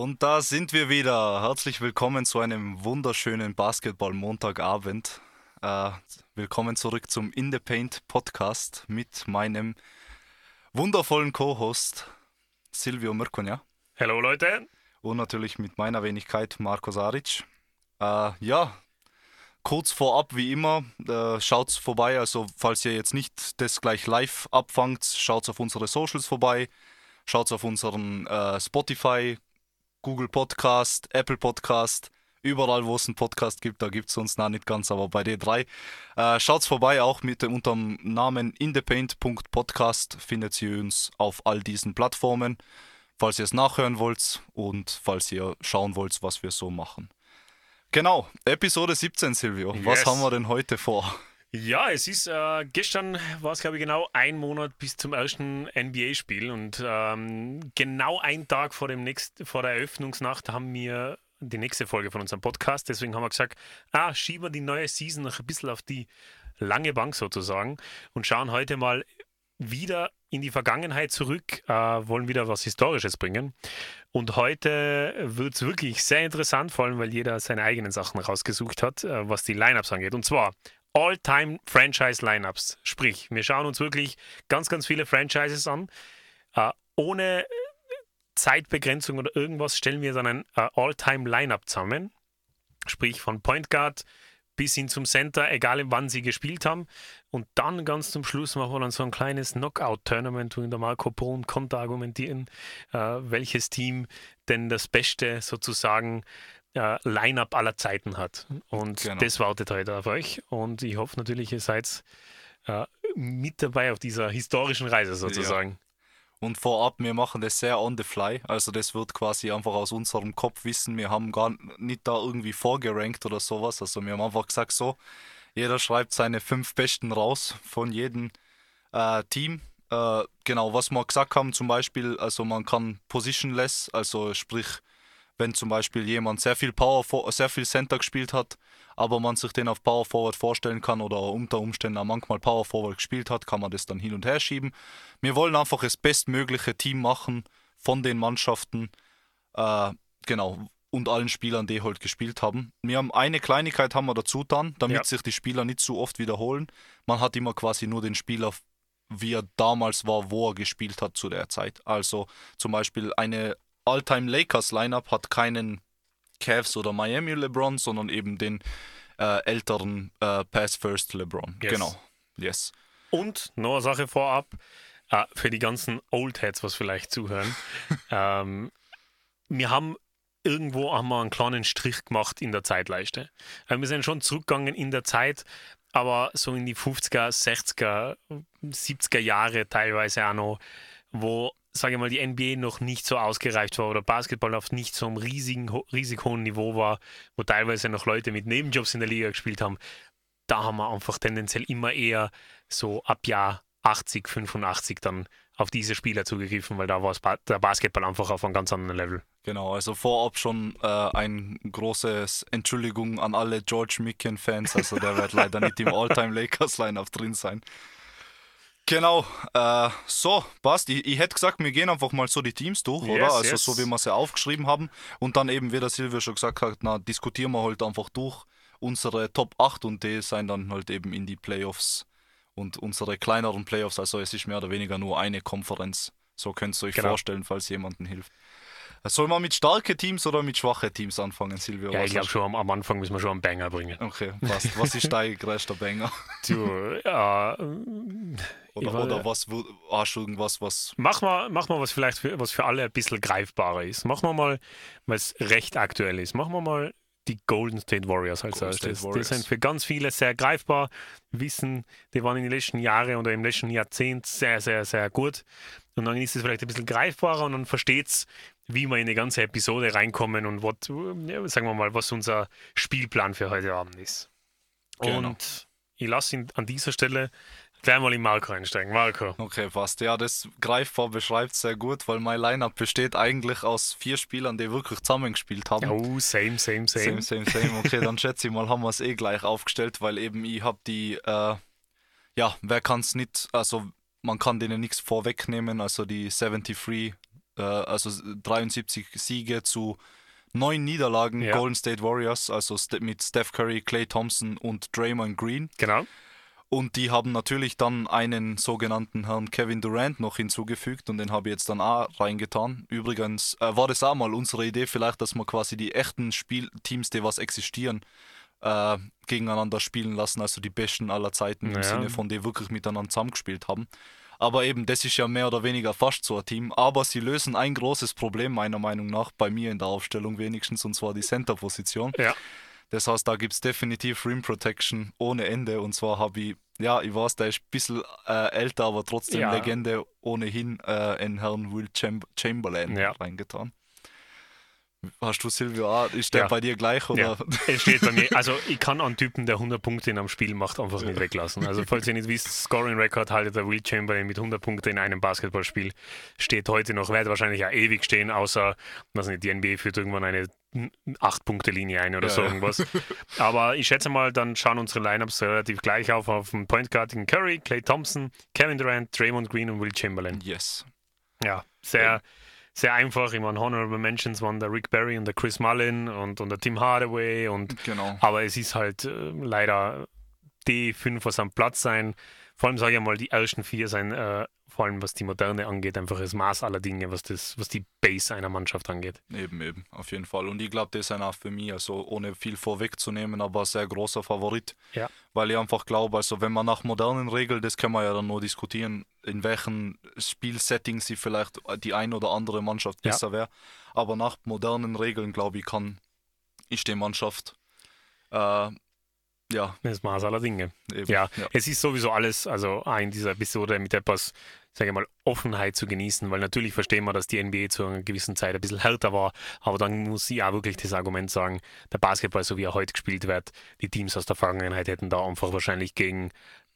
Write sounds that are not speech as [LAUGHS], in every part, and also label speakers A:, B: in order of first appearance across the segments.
A: Und da sind wir wieder. Herzlich willkommen zu einem wunderschönen Basketball-Montagabend. Äh, willkommen zurück zum In the Paint Podcast mit meinem wundervollen Co-Host Silvio Mirkonja.
B: Hallo Leute.
A: Und natürlich mit meiner Wenigkeit Marco Saric. Äh, ja, kurz vorab wie immer, äh, schaut's vorbei. Also falls ihr jetzt nicht das gleich live abfangt, schaut auf unsere Socials vorbei. Schaut auf unseren äh, Spotify, Google Podcast, Apple Podcast, überall wo es einen Podcast gibt, da gibt es uns noch nicht ganz, aber bei D3. Äh, schaut's vorbei, auch mit dem unter dem Namen inthepaint.podcast findet ihr uns auf all diesen Plattformen, falls ihr es nachhören wollt und falls ihr schauen wollt, was wir so machen. Genau, Episode 17, Silvio. Yes. Was haben wir denn heute vor?
B: Ja, es ist äh, gestern war es glaube ich genau ein Monat bis zum ersten NBA-Spiel und ähm, genau ein Tag vor dem nächsten, vor der Eröffnungsnacht haben wir die nächste Folge von unserem Podcast. Deswegen haben wir gesagt, ah, schieben wir die neue Season noch ein bisschen auf die lange Bank sozusagen und schauen heute mal wieder in die Vergangenheit zurück, äh, wollen wieder was Historisches bringen. Und heute wird es wirklich sehr interessant, vor allem weil jeder seine eigenen Sachen rausgesucht hat, äh, was die Lineups angeht. Und zwar All-Time-Franchise-Lineups. Sprich, wir schauen uns wirklich ganz, ganz viele Franchises an. Äh, ohne Zeitbegrenzung oder irgendwas stellen wir dann ein äh, All-Time-Lineup zusammen. Sprich, von Point Guard bis hin zum Center, egal wann sie gespielt haben. Und dann ganz zum Schluss machen wir dann so ein kleines Knockout-Tournament, wo in der Marco Brun konnte argumentieren, äh, welches Team denn das Beste sozusagen äh, Line-up aller Zeiten hat. Und genau. das wartet heute auf euch. Und ich hoffe natürlich, ihr seid äh, mit dabei auf dieser historischen Reise sozusagen. Ja.
A: Und vorab, wir machen das sehr on the fly. Also das wird quasi einfach aus unserem Kopf wissen. Wir haben gar nicht da irgendwie vorgerankt oder sowas. Also wir haben einfach gesagt so, jeder schreibt seine fünf Besten raus von jedem äh, Team. Äh, genau, was wir gesagt haben zum Beispiel, also man kann positionless, also sprich wenn zum Beispiel jemand sehr viel Power, sehr viel Center gespielt hat, aber man sich den auf Power Forward vorstellen kann oder unter Umständen auch manchmal Power Forward gespielt hat, kann man das dann hin und her schieben. Wir wollen einfach das bestmögliche Team machen von den Mannschaften, äh, genau, und allen Spielern, die halt gespielt haben. Wir haben eine Kleinigkeit haben wir dazu dann, damit ja. sich die Spieler nicht zu oft wiederholen. Man hat immer quasi nur den Spieler wie er damals war, wo er gespielt hat zu der Zeit. Also zum Beispiel eine All-Time Lakers Lineup hat keinen Cavs oder Miami LeBron, sondern eben den äh, älteren äh, Pass First LeBron. Yes. Genau. Yes.
B: Und noch eine Sache vorab, äh, für die ganzen Old Heads, was vielleicht zuhören. [LAUGHS] ähm, wir haben irgendwo haben wir einen kleinen Strich gemacht in der Zeitleiste. Äh, wir sind schon zurückgegangen in der Zeit, aber so in die 50er, 60er, 70er Jahre teilweise auch noch, wo sage ich mal, die NBA noch nicht so ausgereift war oder Basketball auf nicht so einem riesigen, riesig hohen Niveau war, wo teilweise noch Leute mit Nebenjobs in der Liga gespielt haben, da haben wir einfach tendenziell immer eher so ab Jahr 80, 85 dann auf diese Spieler zugegriffen, weil da war der Basketball einfach auf einem ganz anderen Level.
A: Genau, also vorab schon äh, ein großes Entschuldigung an alle George Micken-Fans. Also der wird leider nicht im All-Time Lakers-Lineup drin sein. Genau, äh, so, passt. Ich, ich, hätte gesagt, wir gehen einfach mal so die Teams durch, yes, oder? Also yes. so wie wir sie aufgeschrieben haben. Und dann eben, wie der Silvio schon gesagt hat, na, diskutieren wir halt einfach durch unsere Top 8 und die sind dann halt eben in die Playoffs und unsere kleineren Playoffs. Also es ist mehr oder weniger nur eine Konferenz. So könnt ihr euch genau. vorstellen, falls jemandem hilft. Soll man mit starken Teams oder mit schwachen Teams anfangen, Silvio?
B: Ja, ich glaube schon am, am, Anfang müssen wir schon einen Banger bringen.
A: Okay, passt. Was ist dein [LAUGHS] größter Banger?
B: Du, ja.
A: Oder, war, oder was hast du irgendwas, was.
B: Mach mal, mach mal was vielleicht für, was für alle ein bisschen greifbarer ist. Machen wir mal, was recht aktuell ist. Machen wir mal die Golden State Warriors als erstes. Die sind für ganz viele sehr greifbar, wissen, die waren in den letzten Jahren oder im letzten Jahrzehnt sehr, sehr, sehr gut. Und dann ist es vielleicht ein bisschen greifbarer und dann versteht es, wie wir in die ganze Episode reinkommen und was, sagen wir mal, was unser Spielplan für heute Abend ist. Genau. Und ich lasse ihn an dieser Stelle gleich mal in Marco einsteigen. Marco.
A: Okay, passt. Ja, das greifbar beschreibt sehr gut, weil mein Lineup besteht eigentlich aus vier Spielern, die wirklich zusammengespielt haben.
B: Oh, same, same,
A: same. Same, same, same. Okay, dann schätze ich mal, haben wir es eh gleich aufgestellt, weil eben ich habe die, äh, ja, wer kann es nicht, also man kann denen nichts vorwegnehmen, also die 73 äh, also 73 Siege zu neun Niederlagen
B: Ja.
A: Golden State Warriors, also mit Steph Curry, Clay Thompson und Draymond Green.
B: Genau.
A: Und die haben natürlich dann einen sogenannten Herrn Kevin Durant noch hinzugefügt und den habe ich jetzt dann auch reingetan. Übrigens äh, war das auch mal unsere Idee, vielleicht, dass wir quasi die echten Spielteams, die was existieren, äh, gegeneinander spielen lassen, also die besten aller Zeiten im
B: Ja.
A: Sinne von, die wirklich miteinander zusammengespielt haben. Aber eben, das ist ja mehr oder weniger fast so ein Team. Aber sie lösen ein großes Problem, meiner Meinung nach, bei mir in der Aufstellung wenigstens, und zwar die Center-Position.
B: Ja.
A: Das heißt, da gibt es definitiv Rim Protection ohne Ende. Und zwar habe ich, ja, ich weiß, der ist ein bisschen äh, älter, aber trotzdem
B: Ja.
A: Legende ohnehin äh, in Herrn Will Chamber Chamberlain
B: Ja.
A: reingetan. Hast du Silvio auch? Ist der
B: Ja.
A: bei dir gleich? Oder?
B: Ja, es steht bei mir. [LAUGHS] Also, ich kann einen Typen, der 100 Punkte in einem Spiel macht, einfach nicht weglassen. Also, falls ihr nicht wisst, Scoring Record haltet der Will Chamberlain mit 100 Punkten in einem Basketballspiel. Steht heute noch, wird wahrscheinlich auch ewig stehen, außer, weiß nicht, die NBA führt irgendwann eine 8-Punkte-Linie ein oder
A: Ja,
B: so
A: ja.
B: irgendwas. [LAUGHS] Aber ich schätze mal, dann schauen unsere Lineups relativ gleich auf. Auf dem Point Guard in Curry, Clay Thompson, Kevin Durant, Draymond Green und Will Chamberlain.
A: yes.
B: Ja, sehr, sehr einfach. Ich meine, Honorable Mentions waren der Rick Barry und der Chris Mullin und, und der Tim Hardaway und
A: Genau.
B: aber es ist halt äh, leider die fünf, was am Platz sein. Vor allem sage ich mal, die ersten vier sein, äh, vor allem was die Moderne angeht, einfach das Maß aller Dinge, was das, was die Base einer Mannschaft angeht.
A: Eben, eben, auf jeden Fall. Und ich glaube, das ist einer für mich, also ohne viel vorwegzunehmen, aber ein sehr großer Favorit.
B: Ja.
A: Weil ich einfach glaube, also wenn man nach modernen Regeln, das kann man ja dann nur diskutieren, in welchen Spielsettings sie vielleicht die ein oder andere Mannschaft
B: Ja.
A: besser wäre. Aber nach modernen Regeln, glaube ich, kann ich die Mannschaft, äh, ja,
B: Das Maß aller Dinge.
A: eben.
B: Ja, es ist sowieso alles, also in dieser Episode mit etwas, sage ich mal, Offenheit zu genießen, weil natürlich verstehen wir, dass die NBA zu einer gewissen Zeit ein bisschen härter war, aber dann muss ich auch wirklich das Argument sagen, der Basketball, so wie er heute gespielt wird, die Teams aus der Vergangenheit hätten da einfach wahrscheinlich gegen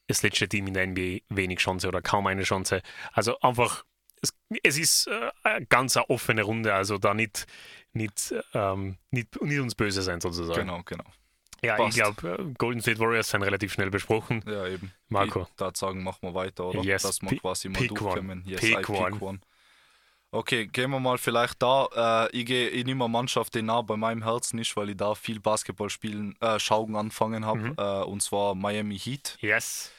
B: das letzte Team in der NBA wenig Chance oder kaum eine Chance. Also einfach, es, es ist äh, eine ganz offene Runde, also da nicht, nicht, ähm, nicht, nicht uns böse sein sozusagen.
A: Genau, genau.
B: Ja,
A: Passt.
B: ich glaube, Golden State Warriors sind relativ schnell besprochen.
A: Ja, eben.
B: Marco.
A: Ich würde sagen, machen wir weiter, oder?
B: Yes,
A: Dass wir quasi mal
B: pick
A: durchkommen.
B: one.
A: Yes,
B: Pick
A: I
B: one.
A: Okay, gehen wir mal vielleicht da. Äh, ich gehe ich nehme eine Mannschaft, die nah bei meinem Herzen ist, weil ich da viel Basketball spielen, äh, schauen angefangen habe.
B: Mhm.
A: Äh, und zwar Miami Heat.
B: Yes.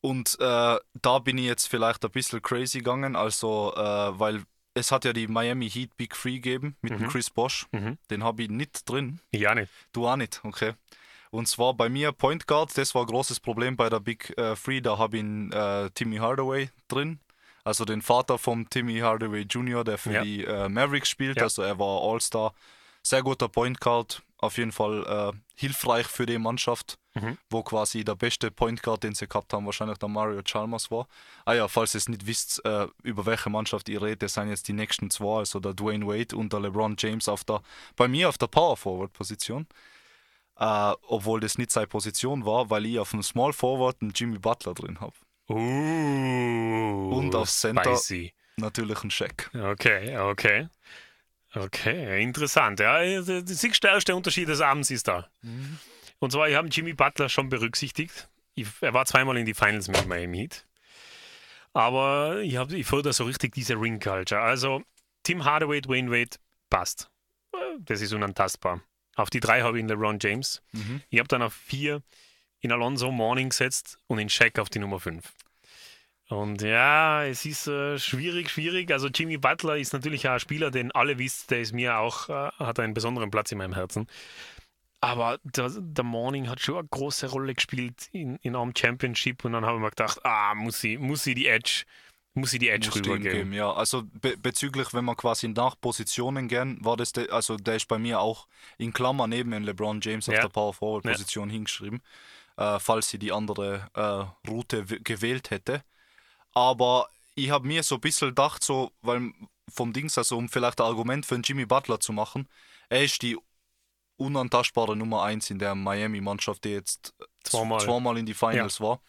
A: Und äh, da bin ich jetzt vielleicht ein bisschen crazy gegangen, also äh, weil es hat ja die Miami Heat Big Free gegeben mit dem
B: Mhm.
A: Chris Bosch.
B: Mhm.
A: Den habe ich nicht drin.
B: Ja, nicht.
A: Du auch nicht, okay. Und zwar bei mir Point Guard, das war ein großes Problem bei der Big äh, Free, da habe ich einen, äh, Timmy Hardaway drin. Also den Vater vom Timmy Hardaway Jr., der für
B: Ja.
A: die äh, Mavericks spielt.
B: Ja.
A: Also er war All-Star. Sehr guter Point Guard. Auf jeden Fall äh, hilfreich für die Mannschaft,
B: Mhm.
A: wo quasi der beste Point Guard, den sie gehabt haben, wahrscheinlich der Mario Chalmers war. Ah ja, falls ihr es nicht wisst, äh, über welche Mannschaft ihr redet, das sind jetzt die nächsten zwei, also der Dwayne Wade und der LeBron James auf der, bei mir auf der Power Forward Position. Äh, obwohl das nicht seine Position war, weil ich auf dem Small Forward einen Jimmy Butler drin habe.
B: Uh,
A: Und auf Center-
B: Spicy.
A: Natürlich ein Check.
B: Okay, okay. Okay, interessant. Ja, der der stärkste Unterschied des Abends ist da. Und zwar, ich habe Jimmy Butler schon berücksichtigt. Ich, er war zweimal in die Finals mit Miami Heat. Aber ich, hab, ich fördere so richtig diese Ring Culture. Also, Tim Hardaway, Dwayne Wade, passt. Das ist unantastbar. Auf die drei habe ich in LeBron James.
A: Mhm.
B: Ich habe dann auf vier in Alonso Morning gesetzt und in Shaq auf die Nummer fünf. Und ja, es ist äh, schwierig, schwierig. Also Jimmy Butler ist natürlich auch ein Spieler, den alle wisst, der ist mir auch, äh, hat einen besonderen Platz in meinem Herzen. Aber der, der Morning hat schon eine große Rolle gespielt in, in einem Championship und dann habe ich mir gedacht, ah, muss ich, muss ich die Edge, muss ich die Edge rübergeben.
A: geben, ja. Also be bezüglich, wenn man quasi nach Positionen gern, war das, de, also der ist bei mir auch in Klammer neben den LeBron James auf
B: Ja.
A: der Power Forward Position hingeschrieben, äh, falls sie die andere äh, Route gewählt hätte. Aber ich habe mir so ein bisschen gedacht, so, weil vom Dings, also um vielleicht ein Argument für einen Jimmy Butler zu machen, er ist die unantastbare Nummer 1 in der Miami-Mannschaft, die jetzt
B: Zweimal.
A: zweimal in die Finals war.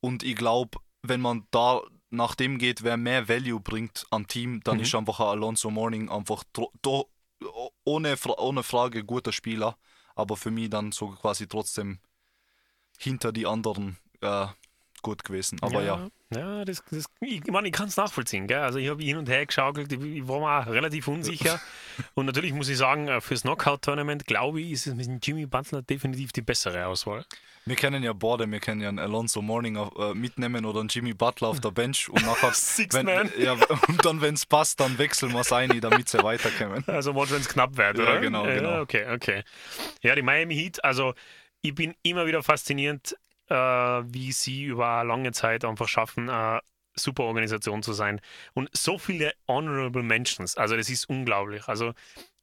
A: Und ich glaube, wenn man da nach dem geht, wer mehr Value bringt am Team, dann
B: Mhm.
A: ist einfach ein Alonso Morning einfach ohne, Fra ohne Frage guter Spieler, aber für mich dann so quasi trotzdem hinter die anderen äh, gut gewesen. Aber ja.
B: Ja, das, das, ich, meine, ich kann es nachvollziehen. Gell? Also ich habe hin und her geschaukelt, ich, ich war mir auch relativ unsicher. [LAUGHS] und natürlich muss ich sagen, äh, fürs Knockout-Tournament, glaube ich, ist es mit Jimmy Butler definitiv die bessere Auswahl.
A: Wir kennen ja beide, wir können ja einen Alonso Morning auf, äh, mitnehmen oder einen Jimmy Butler auf der Bench und nachher, [LAUGHS]
B: Six
A: wenn,
B: Man. [LAUGHS]
A: ja, und dann, wenn es passt, dann wechseln wir es ein, damit sie weiterkommen.
B: Also wenn es knapp wird,
A: Ja,
B: oder?
A: genau,
B: Ja,
A: genau.
B: Okay, okay. Ja, die Miami Heat, also ich bin immer wieder fasziniert, äh, wie sie über eine lange Zeit einfach schaffen, eine super Organisation zu sein. Und so viele Honorable Mentions, also das ist unglaublich. Also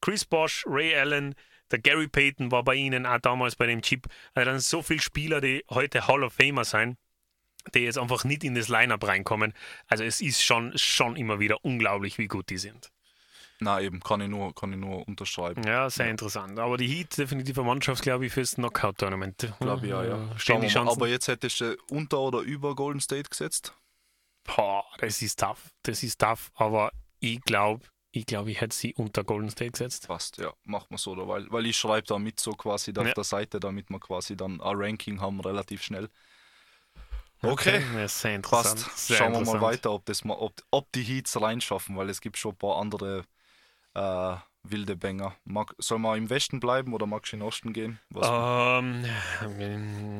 B: Chris Bosch, Ray Allen, der Gary Payton war bei ihnen auch damals bei dem Chip. Also dann so viele Spieler, die heute Hall of Famer sein, die jetzt einfach nicht in das Lineup reinkommen. Also es ist schon, schon immer wieder unglaublich, wie gut die sind.
A: Na eben, kann ich nur, kann ich nur unterschreiben.
B: Ja, sehr interessant. Aber die Heat definitiv eine Mannschaft, glaube ich, fürs Knockout-Tournament.
A: Glaube ich ja, ja.
B: Stehen
A: Schauen
B: die. Chancen.
A: Aber jetzt hättest du unter oder über Golden State gesetzt?
B: Boah, das ist tough. Das ist tough. Aber ich glaube, ich glaube, ich hätte sie unter Golden State gesetzt.
A: Passt, ja, machen wir so, oder? Weil, weil ich schreibe da mit so quasi da
B: Ja.
A: auf der Seite, damit wir quasi dann ein Ranking haben, relativ schnell. Okay,
B: Ja, sehr interessant.
A: passt.
B: Sehr
A: Schauen wir mal
B: interessant.
A: weiter, ob, das mal, ob, ob die Heats reinschaffen, weil es gibt schon ein paar andere äh, wilde Banger. Mag, soll man im Westen bleiben oder magst du in den Osten gehen? Was,
B: Ähm,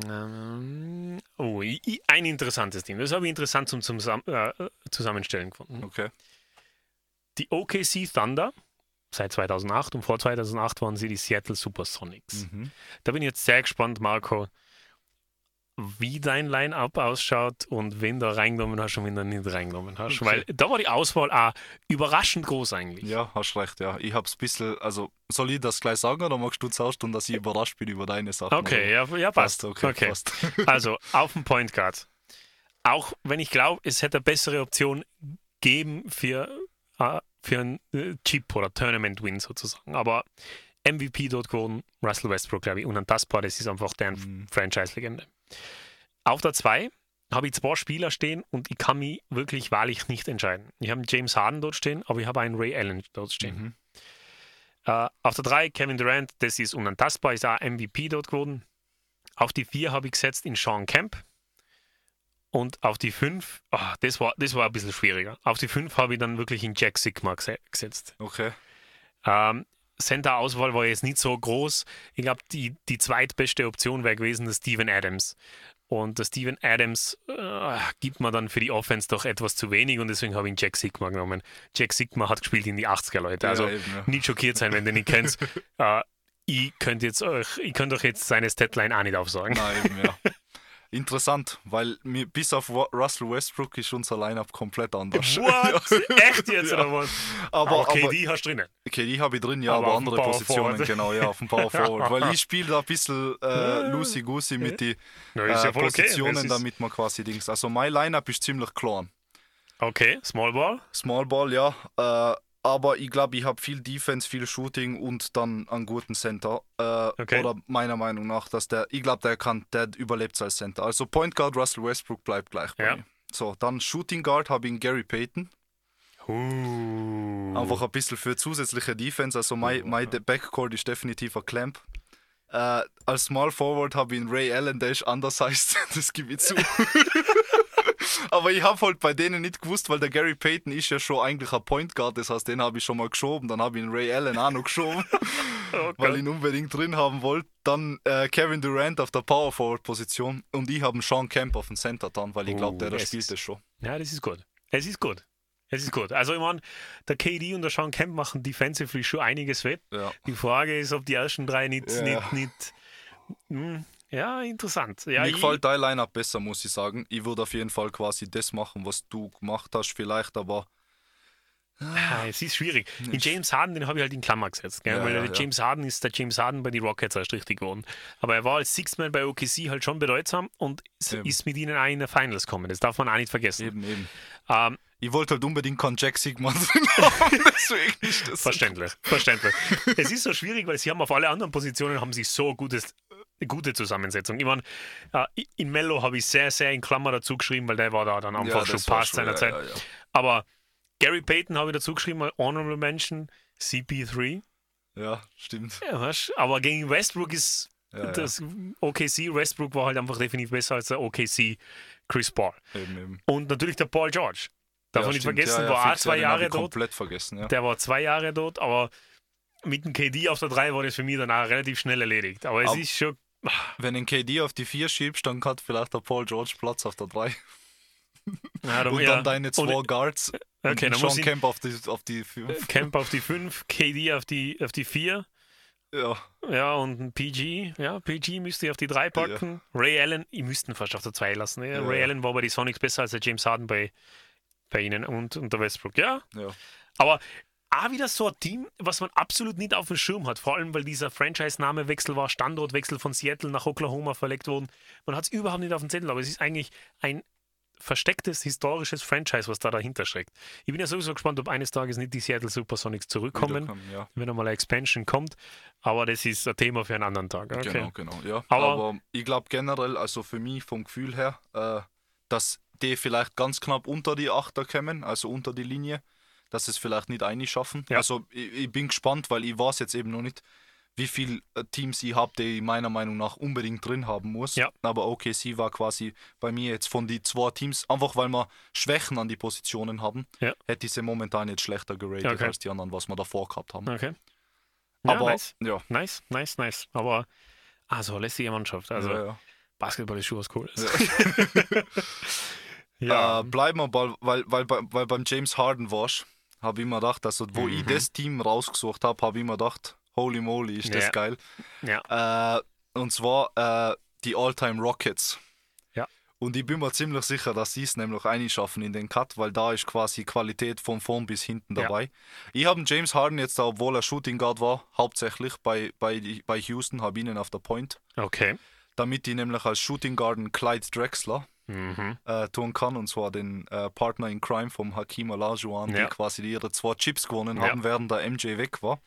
B: ähm, oh, ein interessantes Team. Das habe ich interessant zum, zum äh, Zusammenstellen gefunden.
A: Okay.
B: Die OKC Thunder seit 2008 und vor 2008 waren sie die Seattle Supersonics.
A: Mhm.
B: Da bin ich jetzt sehr gespannt, Marco, wie dein Line-Up ausschaut und wen du reingenommen hast und wen du nicht reingenommen hast. Weil da war die Auswahl auch überraschend groß eigentlich.
A: Ja, hast recht, ja. Ich hab's ein bisschen, also soll ich das gleich sagen oder magst du zuerst und dass ich überrascht bin über deine Sachen?
B: Okay, ja, ja passt.
A: Passt, okay,
B: okay.
A: passt. [LAUGHS] [LAUGHS]
B: Also auf dem Point Guard. Auch wenn ich glaube, es hätte eine bessere Option geben für, äh, für einen äh, Chip oder Tournament Win sozusagen. Aber MVP dort geworden, Russell Westbrook, glaube ich, unantastbar. Das ist einfach deren
A: Mhm.
B: Franchise-Legende. Auf der 2 habe ich zwei Spieler stehen und ich kann mich wirklich wahrlich nicht entscheiden. Ich habe einen James Harden dort stehen, aber ich habe einen Ray Allen dort stehen.
A: Mhm.
B: Äh, auf der 3 Kevin Durant, das ist unantastbar, ist auch MVP dort geworden. Auf die 4 habe ich gesetzt in Sean Kemp. Und auf die 5, das, war, das war ein bisschen schwieriger. Auf die 5 habe ich dann wirklich in Jack Sigma gese- gesetzt.
A: Okay.
B: Ähm, Center-Auswahl war jetzt nicht so groß. Ich glaube, die, die zweitbeste Option wäre gewesen der Steven Adams. Und der Steven Adams äh, gibt mir dann für die Offense doch etwas zu wenig und deswegen habe ich ihn Jack Sigma genommen. Jack Sigma hat gespielt in die 80er, Leute. Also
A: ja, eben, ja.
B: nicht schockiert sein, wenn du ihn nicht kennst. [LAUGHS] äh, ich könnte jetzt euch, ich könnte euch jetzt seine Statline auch nicht aufsagen.
A: Nein, eben, ja. Interessant, weil mir, bis auf Russell Westbrook ist unser Lineup komplett anders. [LAUGHS]
B: What? [LAUGHS] Echt jetzt oder was?
A: Aber,
B: okay,
A: aber
B: die hast du drinnen.
A: okay, die habe ich drin, ja,
B: Aber
A: aber, andere Positionen,
B: Forward.
A: genau, ja, auf dem Power [LAUGHS] Forward. weil ich spiele da ein bisschen äh, loosey-goosey mit den
B: Ja, ja
A: äh,
B: okay.
A: Positionen,
B: ist-
A: damit man quasi Dings. Also mein Lineup ist ziemlich klein.
B: Okay, Small Ball.
A: Small Ball, ja. Äh, aber ich glaube, ich habe viel Defense, viel Shooting und dann einen guten Center. Äh,
B: Okay.
A: Oder meiner Meinung nach, dass der, ich glaube, der kann, der überlebt als Center. Also Point Guard Russell Westbrook bleibt gleich bei
B: Ja.
A: mir. So, dann Shooting Guard habe ich Gary Payton.
B: Uh.
A: Einfach ein bisschen für zusätzliche Defense. Also mein, mein Backcourt ist definitiv ein Clamp. Äh, als Small Forward habe ich Ray Allen, der ist undersized, [LAUGHS] das gebe ich zu. [LAUGHS] [LAUGHS] Aber ich habe halt bei denen nicht gewusst, weil der Gary Payton ist ja schon eigentlich ein Point Guard, das heißt, den habe ich schon mal geschoben, dann habe ich einen Ray Allen auch noch geschoben, [LAUGHS]
B: Oh [LAUGHS]
A: weil ich ihn unbedingt drin haben wollte. Dann äh, Kevin Durant auf der Power Forward Position und ich habe Sean Kemp auf dem Center dann, weil ich glaube,
B: Oh,
A: der, der spielt
B: ist-
A: das schon.
B: Ja, das ist gut. Es ist gut. Es ist gut. Also, ich meine, der KD und der Sean Kemp machen defensively schon einiges wett.
A: Ja.
B: Die Frage ist, ob die ersten drei nicht.
A: Ja.
B: nicht, nicht hm, ja, interessant. Ja,
A: Mir
B: ich-
A: gefällt dein Lineup besser, muss ich sagen. Ich würde auf jeden Fall quasi das machen, was du gemacht hast, vielleicht, aber
B: Ah, es ist schwierig. Den James Harden, den habe ich halt in Klammer gesetzt. Gell?
A: Ja,
B: weil
A: ja,
B: der
A: ja.
B: James Harden ist der James Harden bei den Rockets erst richtig geworden. Aber er war als Six-Man bei OKC halt schon bedeutsam und
A: Eben.
B: ist mit ihnen auch in der Finals gekommen. Das darf man auch nicht vergessen.
A: eben, eben.
B: Ähm,
A: Ich wollte halt unbedingt keinen Jack Sigma drin haben, [LAUGHS] deswegen ist das.
B: verständlich, verständlich. es ist so schwierig, weil sie haben auf alle anderen Positionen haben sie so gutes, gute Zusammensetzung. Ich meine, äh, in Mello habe ich sehr, sehr in Klammer dazu geschrieben, weil der war da dann einfach schon
A: das war
B: past seiner
A: ja,
B: Zeit.
A: Ja, ja.
B: Aber Gary Payton habe ich dazu geschrieben, Honorable Mention, CP3.
A: ja, stimmt.
B: Ja, weißt, aber gegen Westbrook ist
A: Ja, ja.
B: das OKC Westbrook war halt einfach definitiv besser als der OKC Chris Paul.
A: Eben, eben.
B: Und natürlich der Paul George. Darf
A: Ja,
B: man nicht
A: stimmt.
B: vergessen,
A: Ja, ja,
B: war auch zwei
A: ja,
B: Jahre dort.
A: komplett vergessen, ja.
B: Der war zwei Jahre dort, aber mit dem KD auf der 3 war das für mich dann auch relativ schnell erledigt. Aber es
A: Ab-
B: ist schon.
A: Wenn den KD auf die 4 schiebst, dann hat vielleicht der Paul George Platz auf der 3.
B: Ja,
A: Und
B: ja,
A: dann deine zwei
B: und
A: Guards.
B: Okay,
A: und
B: dann
A: Sean Kemp auf die, auf die 5.
B: Camp auf die 5, KD auf die, auf die 4.
A: Ja.
B: Ja, und ein PG. Ja, PG müsste ich auf die 3 packen. Ray Allen, ich müsste ihn fast auf der 2 lassen. Ja.
A: Ja,
B: Ray
A: ja.
B: Allen war bei den Sonics besser als der James Harden bei, bei ihnen und, und der Westbrook. Ja,
A: ja.
B: aber auch wieder so ein Team, was man absolut nicht auf dem Schirm hat. Vor allem, weil dieser Franchise-Namewechsel war, Standortwechsel von Seattle nach Oklahoma verlegt worden. Man hat es überhaupt nicht auf dem Zettel, aber es ist eigentlich ein verstecktes historisches Franchise, was da dahinter steckt. Ich bin ja sowieso gespannt, ob eines Tages nicht die Seattle Supersonics zurückkommen,
A: ja.
B: wenn einmal eine Expansion kommt. Aber das ist ein Thema für einen anderen Tag. Okay.
A: Genau, genau, ja.
B: Aber-
A: Aber, ich glaube generell, also für mich vom Gefühl her, äh, dass die vielleicht ganz knapp unter die Achter kommen, also unter die Linie, dass sie es vielleicht nicht einschaffen.
B: Ja.
A: Also ich, ich bin gespannt, weil ich weiß jetzt eben noch nicht, wie viele Teams ich habe, die ich meiner Meinung nach unbedingt drin haben muss.
B: Ja.
A: Aber OKC war quasi bei mir jetzt von die zwei Teams, einfach weil wir Schwächen an die Positionen haben,
B: Ja.
A: hätte ich sie momentan jetzt schlechter geratet
B: Okay.
A: als die anderen, was wir davor gehabt haben.
B: Okay. Ja,
A: Aber
B: nice.
A: ja,
B: nice, nice, nice. Aber also lässige Mannschaft. Also
A: ja, ja.
B: Basketball ist schon was Cooles. [LAUGHS]
A: Äh, bleiben wir weil, weil, weil, weil beim James Harden warst, habe ich mir gedacht, also wo ich
B: Mhm.
A: das Team rausgesucht habe, habe ich mir gedacht, holy moly, ist das
B: Ja.
A: geil.
B: ja.
A: Äh, und zwar äh, die All-Time Rockets.
B: Ja.
A: Und ich bin mir ziemlich sicher, dass sie es nämlich einschaffen in den Cut, weil da ist quasi Qualität von vorn bis hinten
B: Ja.
A: dabei. Ich habe James Harden jetzt, obwohl er Shooting Guard war, hauptsächlich bei, bei, bei Houston, habe ihn auf der Point,
B: Okay.
A: damit die nämlich als Shooting Guard Clyde Drexler
B: Mhm.
A: äh, tun kann, und zwar den äh, Partner in Crime vom Hakim Olajuwon,
B: Ja.
A: die quasi ihre zwei Chips gewonnen
B: Ja.
A: haben, während der MJ weg war.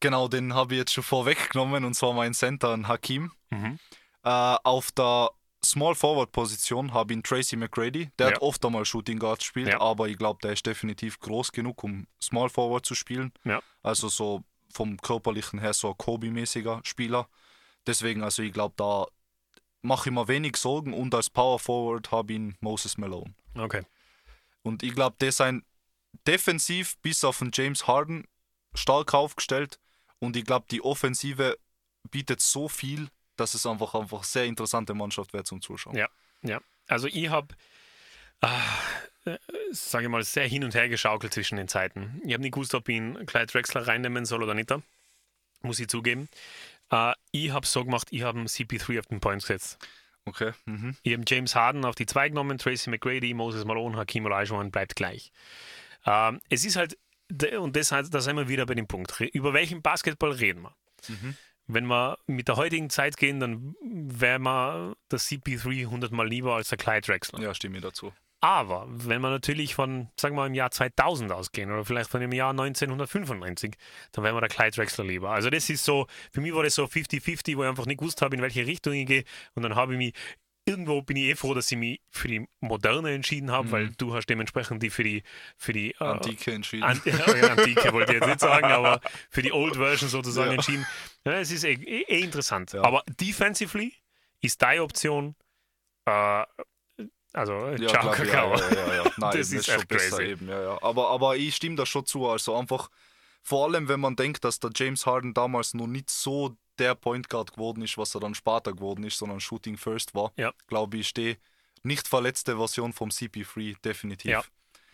A: Genau, den habe ich jetzt schon vorweggenommen, und zwar mein Center, ein Hakim.
B: Mhm.
A: Äh, auf der Small Forward Position habe ich Tracy McGrady. Der
B: Ja.
A: hat oft einmal Shooting Guard gespielt,
B: Ja.
A: aber ich glaube, der ist definitiv groß genug, um Small Forward zu spielen.
B: Ja.
A: Also so vom körperlichen her so ein Kobe-mäßiger Spieler. Deswegen, also ich glaube, da mache ich mir wenig Sorgen und als Power Forward habe ich ihn Moses Malone.
B: Okay.
A: Und ich glaube, der sein defensiv bis auf den James Harden stark aufgestellt und ich glaube, die Offensive bietet so viel, dass es einfach einfach sehr interessante Mannschaft wäre zum Zuschauen.
B: Ja. Ja. Also ich habe, äh, sage ich mal, sehr hin und her geschaukelt zwischen den Zeiten. Ich habe nicht gewusst, ob ich ihn Clyde Drexler reinnehmen soll oder nicht. Muss ich zugeben. Äh, ich habe so gemacht, ich habe einen CP3 auf den Point gesetzt.
A: Okay. Mhm.
B: Ich habe James Harden auf die 2 genommen, Tracy McGrady, Moses Malone, Hakim Olajuwon bleibt gleich. Ähm, es ist halt, und das, da sind wir wieder bei dem Punkt, über welchen Basketball reden wir?
A: Mhm.
B: Wenn wir mit der heutigen Zeit gehen, dann wäre mir der CP3 hundertmal lieber als der Clyde Drexler.
A: Ja, stimme ich dazu.
B: Aber wenn wir natürlich von, sagen wir, im Jahr 2000 ausgehen oder vielleicht von dem Jahr 1995, dann wäre mir der Clyde Drexler lieber. Also das ist so, für mich war das so 50-50, wo ich einfach nicht gewusst habe, in welche Richtung ich gehe. Und dann habe ich mich, irgendwo bin ich eh froh, dass ich mich für die Moderne entschieden habe,
A: Mhm.
B: weil du hast dementsprechend die für die, für die äh,
A: Antike entschieden.
B: Ant ja, Antike wollte ich jetzt nicht sagen, aber für die Old Version sozusagen
A: Ja.
B: entschieden. Ja, es ist eh, eh, eh interessant.
A: Ja.
B: Aber defensively ist deine Option, äh, also
A: ja,
B: Ciao
A: glaub
B: Kakao.
A: ja, ja, ja, ja. [LAUGHS] Nein,
B: Das
A: eben,
B: ist
A: schon besser
B: crazy.
A: eben, ja, ja. Aber, aber ich stimme da schon zu. Also einfach, vor allem wenn man denkt, dass der James Harden damals noch nicht so der Point Guard geworden ist, was er dann später geworden ist, sondern Shooting First war,
B: Ja.
A: glaube ich, die nicht verletzte Version vom CP3 definitiv
B: Ja.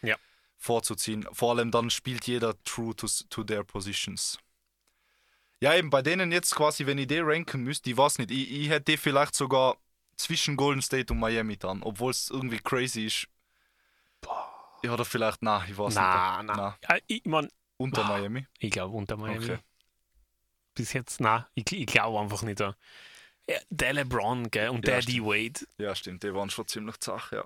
B: Ja.
A: vorzuziehen. Vor allem dann spielt jeder true to, to their positions. Ja, eben bei denen jetzt quasi, wenn ich die ranken müsste, ich weiß nicht, ich, ich hätte vielleicht sogar zwischen Golden State und Miami dann, obwohl es irgendwie crazy ist. Ja, oder vielleicht, na, ich weiß
B: Na,
A: nicht.
B: na. Ja, ich mein,
A: Unter
B: Boah.
A: Miami.
B: ich glaube unter Miami.
A: Okay.
B: Bis jetzt, na, ich, ich glaube einfach nicht. Ja, der LeBron, gell, und
A: Ja,
B: der. D-Wade.
A: Ja, stimmt, die waren schon ziemlich zach, ja.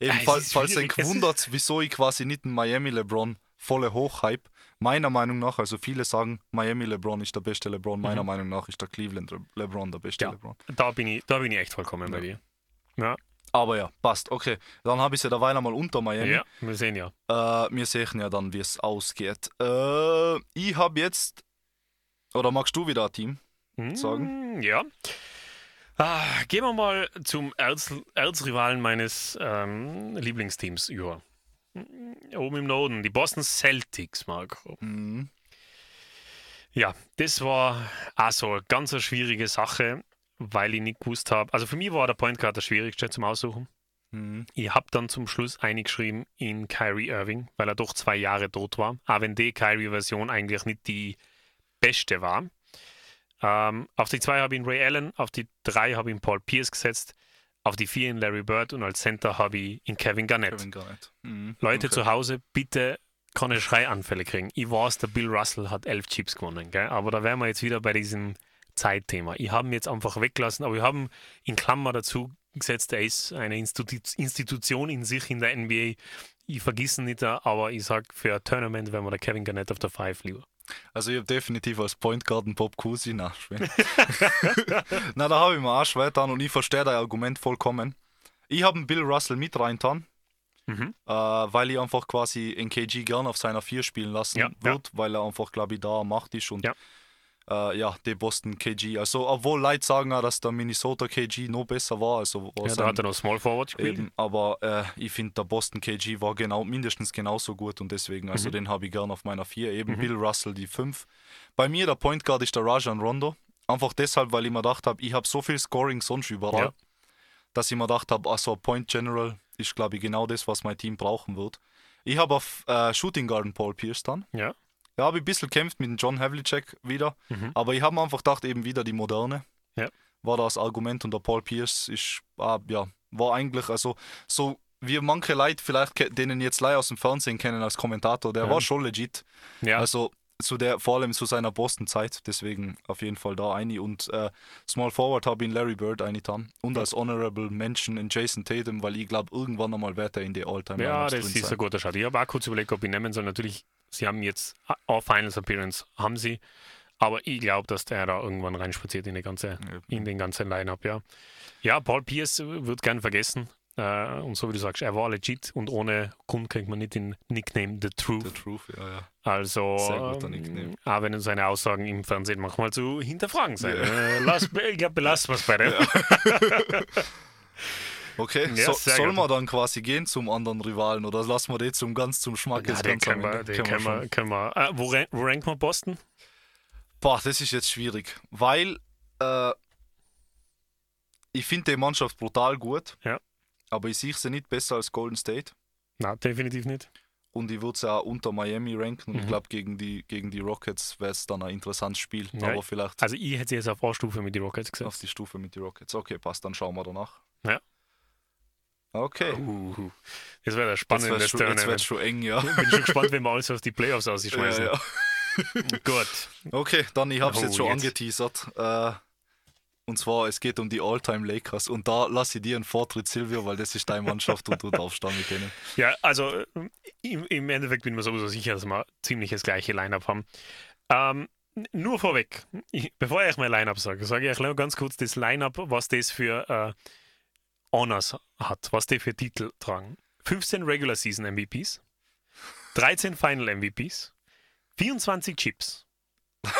A: Eben,
B: es
A: falls, ihr
B: ist-
A: gewundert, wieso ich quasi nicht einen Miami LeBron volle Hochhype. Meiner Meinung nach, also viele sagen, Miami LeBron ist der beste LeBron. Meiner
B: Mhm.
A: Meinung nach ist der Cleveland Le- LeBron der beste
B: Ja.
A: LeBron.
B: Da bin ich, da bin ich echt vollkommen bei dir. Ja,
A: Aber ja, passt. Okay, dann habe ich sie derweil einmal unter Miami.
B: ja, wir sehen ja.
A: Äh, wir sehen ja dann, wie es ausgeht. Äh, ich habe jetzt. Oder magst du wieder ein Team? Sagen?
B: Hm, ja. Ah, gehen wir mal zum Erz, Erzrivalen meines ähm, Lieblingsteams über. Oben im Norden, die Boston Celtics, Marco.
A: Mhm.
B: Ja, das war also eine ganz eine schwierige Sache, weil ich nicht gewusst habe. Also für mich war der Point Guard der schwierigste zum Aussuchen.
A: Mhm.
B: Ich habe dann zum Schluss eingeschrieben in Kyrie Irving, weil er doch zwei Jahre tot war. Auch wenn die Kyrie-Version eigentlich nicht die beste war. Ähm, auf die zwei habe ich ihn Ray Allen, auf die drei habe ich ihn Paul Pierce gesetzt, auf die vier in Larry Bird und als Center habe ich ihn Kevin Garnett.
A: Kevin Garnett. Mhm.
B: Leute
A: Okay.
B: zu Hause, bitte keine Schreianfälle kriegen. Ich weiß, der Bill Russell hat elf Chips gewonnen, gell? aber da wären wir jetzt wieder bei diesem Zeitthema. Ich habe ihn jetzt einfach weggelassen, aber ich habe ihn in Klammer dazu gesetzt, er ist eine Institu Institution in sich in der NBA. Ich vergiss ihn nicht, aber ich sage, für ein Tournament wäre mir der Kevin Garnett auf der Five lieber.
A: Also ich habe definitiv als Point Guard einen Bob Cousy nachspielen. [LAUGHS] Na, da habe ich mir auch schwer getan und ich verstehe dein Argument vollkommen. Ich habe einen Bill Russell mit reintan,
B: Mhm.
A: äh, weil ich einfach quasi in KG gern auf seiner 4 spielen lassen
B: Ja,
A: wird, weil er einfach, glaube ich, da Macht ist und
B: Ja.
A: Äh, ja, die Boston KG. Also, obwohl Leute sagen dass der Minnesota KG noch besser war. Also,
B: Ja, da hat er noch Small Forward gespielt.
A: Eben, aber äh, ich finde, der Boston KG war genau, mindestens genauso gut und deswegen, also
B: Mhm.
A: den habe ich gern auf meiner 4. Eben Bill Russell die 5. Bei mir der Point Guard ist der Rajan Rondo. Einfach deshalb, weil ich mir gedacht habe, ich habe so viel Scoring sonst überall,
B: Ja.
A: dass ich mir gedacht habe, also Point General ist, glaube ich, genau das, was mein Team brauchen wird. Ich habe auf äh, Shooting Guard Paul Pierce dann.
B: Ja.
A: Ja, habe ich ein bisschen kämpft mit dem John Havlicek wieder,
B: Mhm.
A: aber ich habe mir einfach gedacht, eben wieder die Moderne.
B: Ja.
A: War das Argument und der Paul Pierce ist, ah, ja, war eigentlich, also so wie manche Leute vielleicht, denen jetzt leider aus dem Fernsehen kennen als Kommentator, der
B: Ja.
A: war schon legit.
B: ja.
A: Also zu der, vor allem zu seiner Boston-Zeit, deswegen auf jeden Fall da eine. Und äh, Small Forward habe ich in Larry Bird eingetan und als Honorable Mention in Jason Tatum, weil ich glaube, irgendwann einmal wird er in die All-Time
B: Ja, das ist ein guter Schritt. Ich habe auch kurz überlegt, ob ich nehmen soll. Natürlich, sie haben jetzt auch Finals Appearance, haben sie. Aber ich glaube, dass der da irgendwann reinspaziert in, die ganze, in den ganzen Line-Up, ja. Ja, Paul Pierce wird gern vergessen. Äh, und so wie du sagst, er war legit und ohne Grund kriegt man nicht den Nickname The Truth.
A: The Truth, ja, ja.
B: Also, ähm, auch wenn seine Aussagen im Fernsehen manchmal zu hinterfragen sind.
A: Ja.
B: Äh, lass, ich glaube, belassen wir es bei dem. [LAUGHS] [LAUGHS]
A: Okay,
B: Ja,
A: so, soll man dann quasi gehen zum anderen Rivalen oder lassen wir den zum ganz zum Schmack
B: Ja,
A: jetzt
B: den
A: ganz
B: können wir, den können wir, können wir. Äh, wo, rank, wo rankt man Boston?
A: Boah, das ist jetzt schwierig, weil äh, ich finde die Mannschaft brutal gut,
B: Ja.
A: aber ich sehe sie nicht besser als Golden State
B: Na, definitiv nicht.
A: und ich würde sie auch unter Miami ranken und ich
B: Mhm.
A: glaube gegen die, gegen die Rockets wäre es dann ein interessantes Spiel,
B: Ja,
A: aber vielleicht
B: Also ich hätte sie jetzt auf A-Stufe mit den Rockets
A: auf
B: gesetzt.
A: die Stufe mit den Rockets. Okay, passt, dann schauen wir danach.
B: Ja.
A: Okay.
B: Uh, das wäre
A: wird schon, jetzt
B: Tournament.
A: wird's schon eng, ja.
B: Ich bin schon gespannt, wenn wir alles auf die Playoffs ausschmeißen.
A: ja, ja. [LAUGHS]
B: Gut.
A: Okay, dann ich habe es
B: Oh,
A: jetzt schon
B: jetzt.
A: angeteasert. Äh, und zwar, es geht um die All-Time Lakers. Und da lasse ich dir einen Vortritt, Silvio, weil das ist deine Mannschaft und du darfst damit kennen.
B: Ja, also äh, im, im Endeffekt bin ich mir sowieso sicher, dass wir ziemlich das gleiche Line-Up haben. Ähm, nur vorweg, ich, bevor ich mein Line-Up sage, sage ich euch ganz kurz das Line-Up, was das für äh, Honors hat, was die für Titel tragen. 15 Regular Season MVPs, 13 Final MVPs, 24 Chips. [LAUGHS]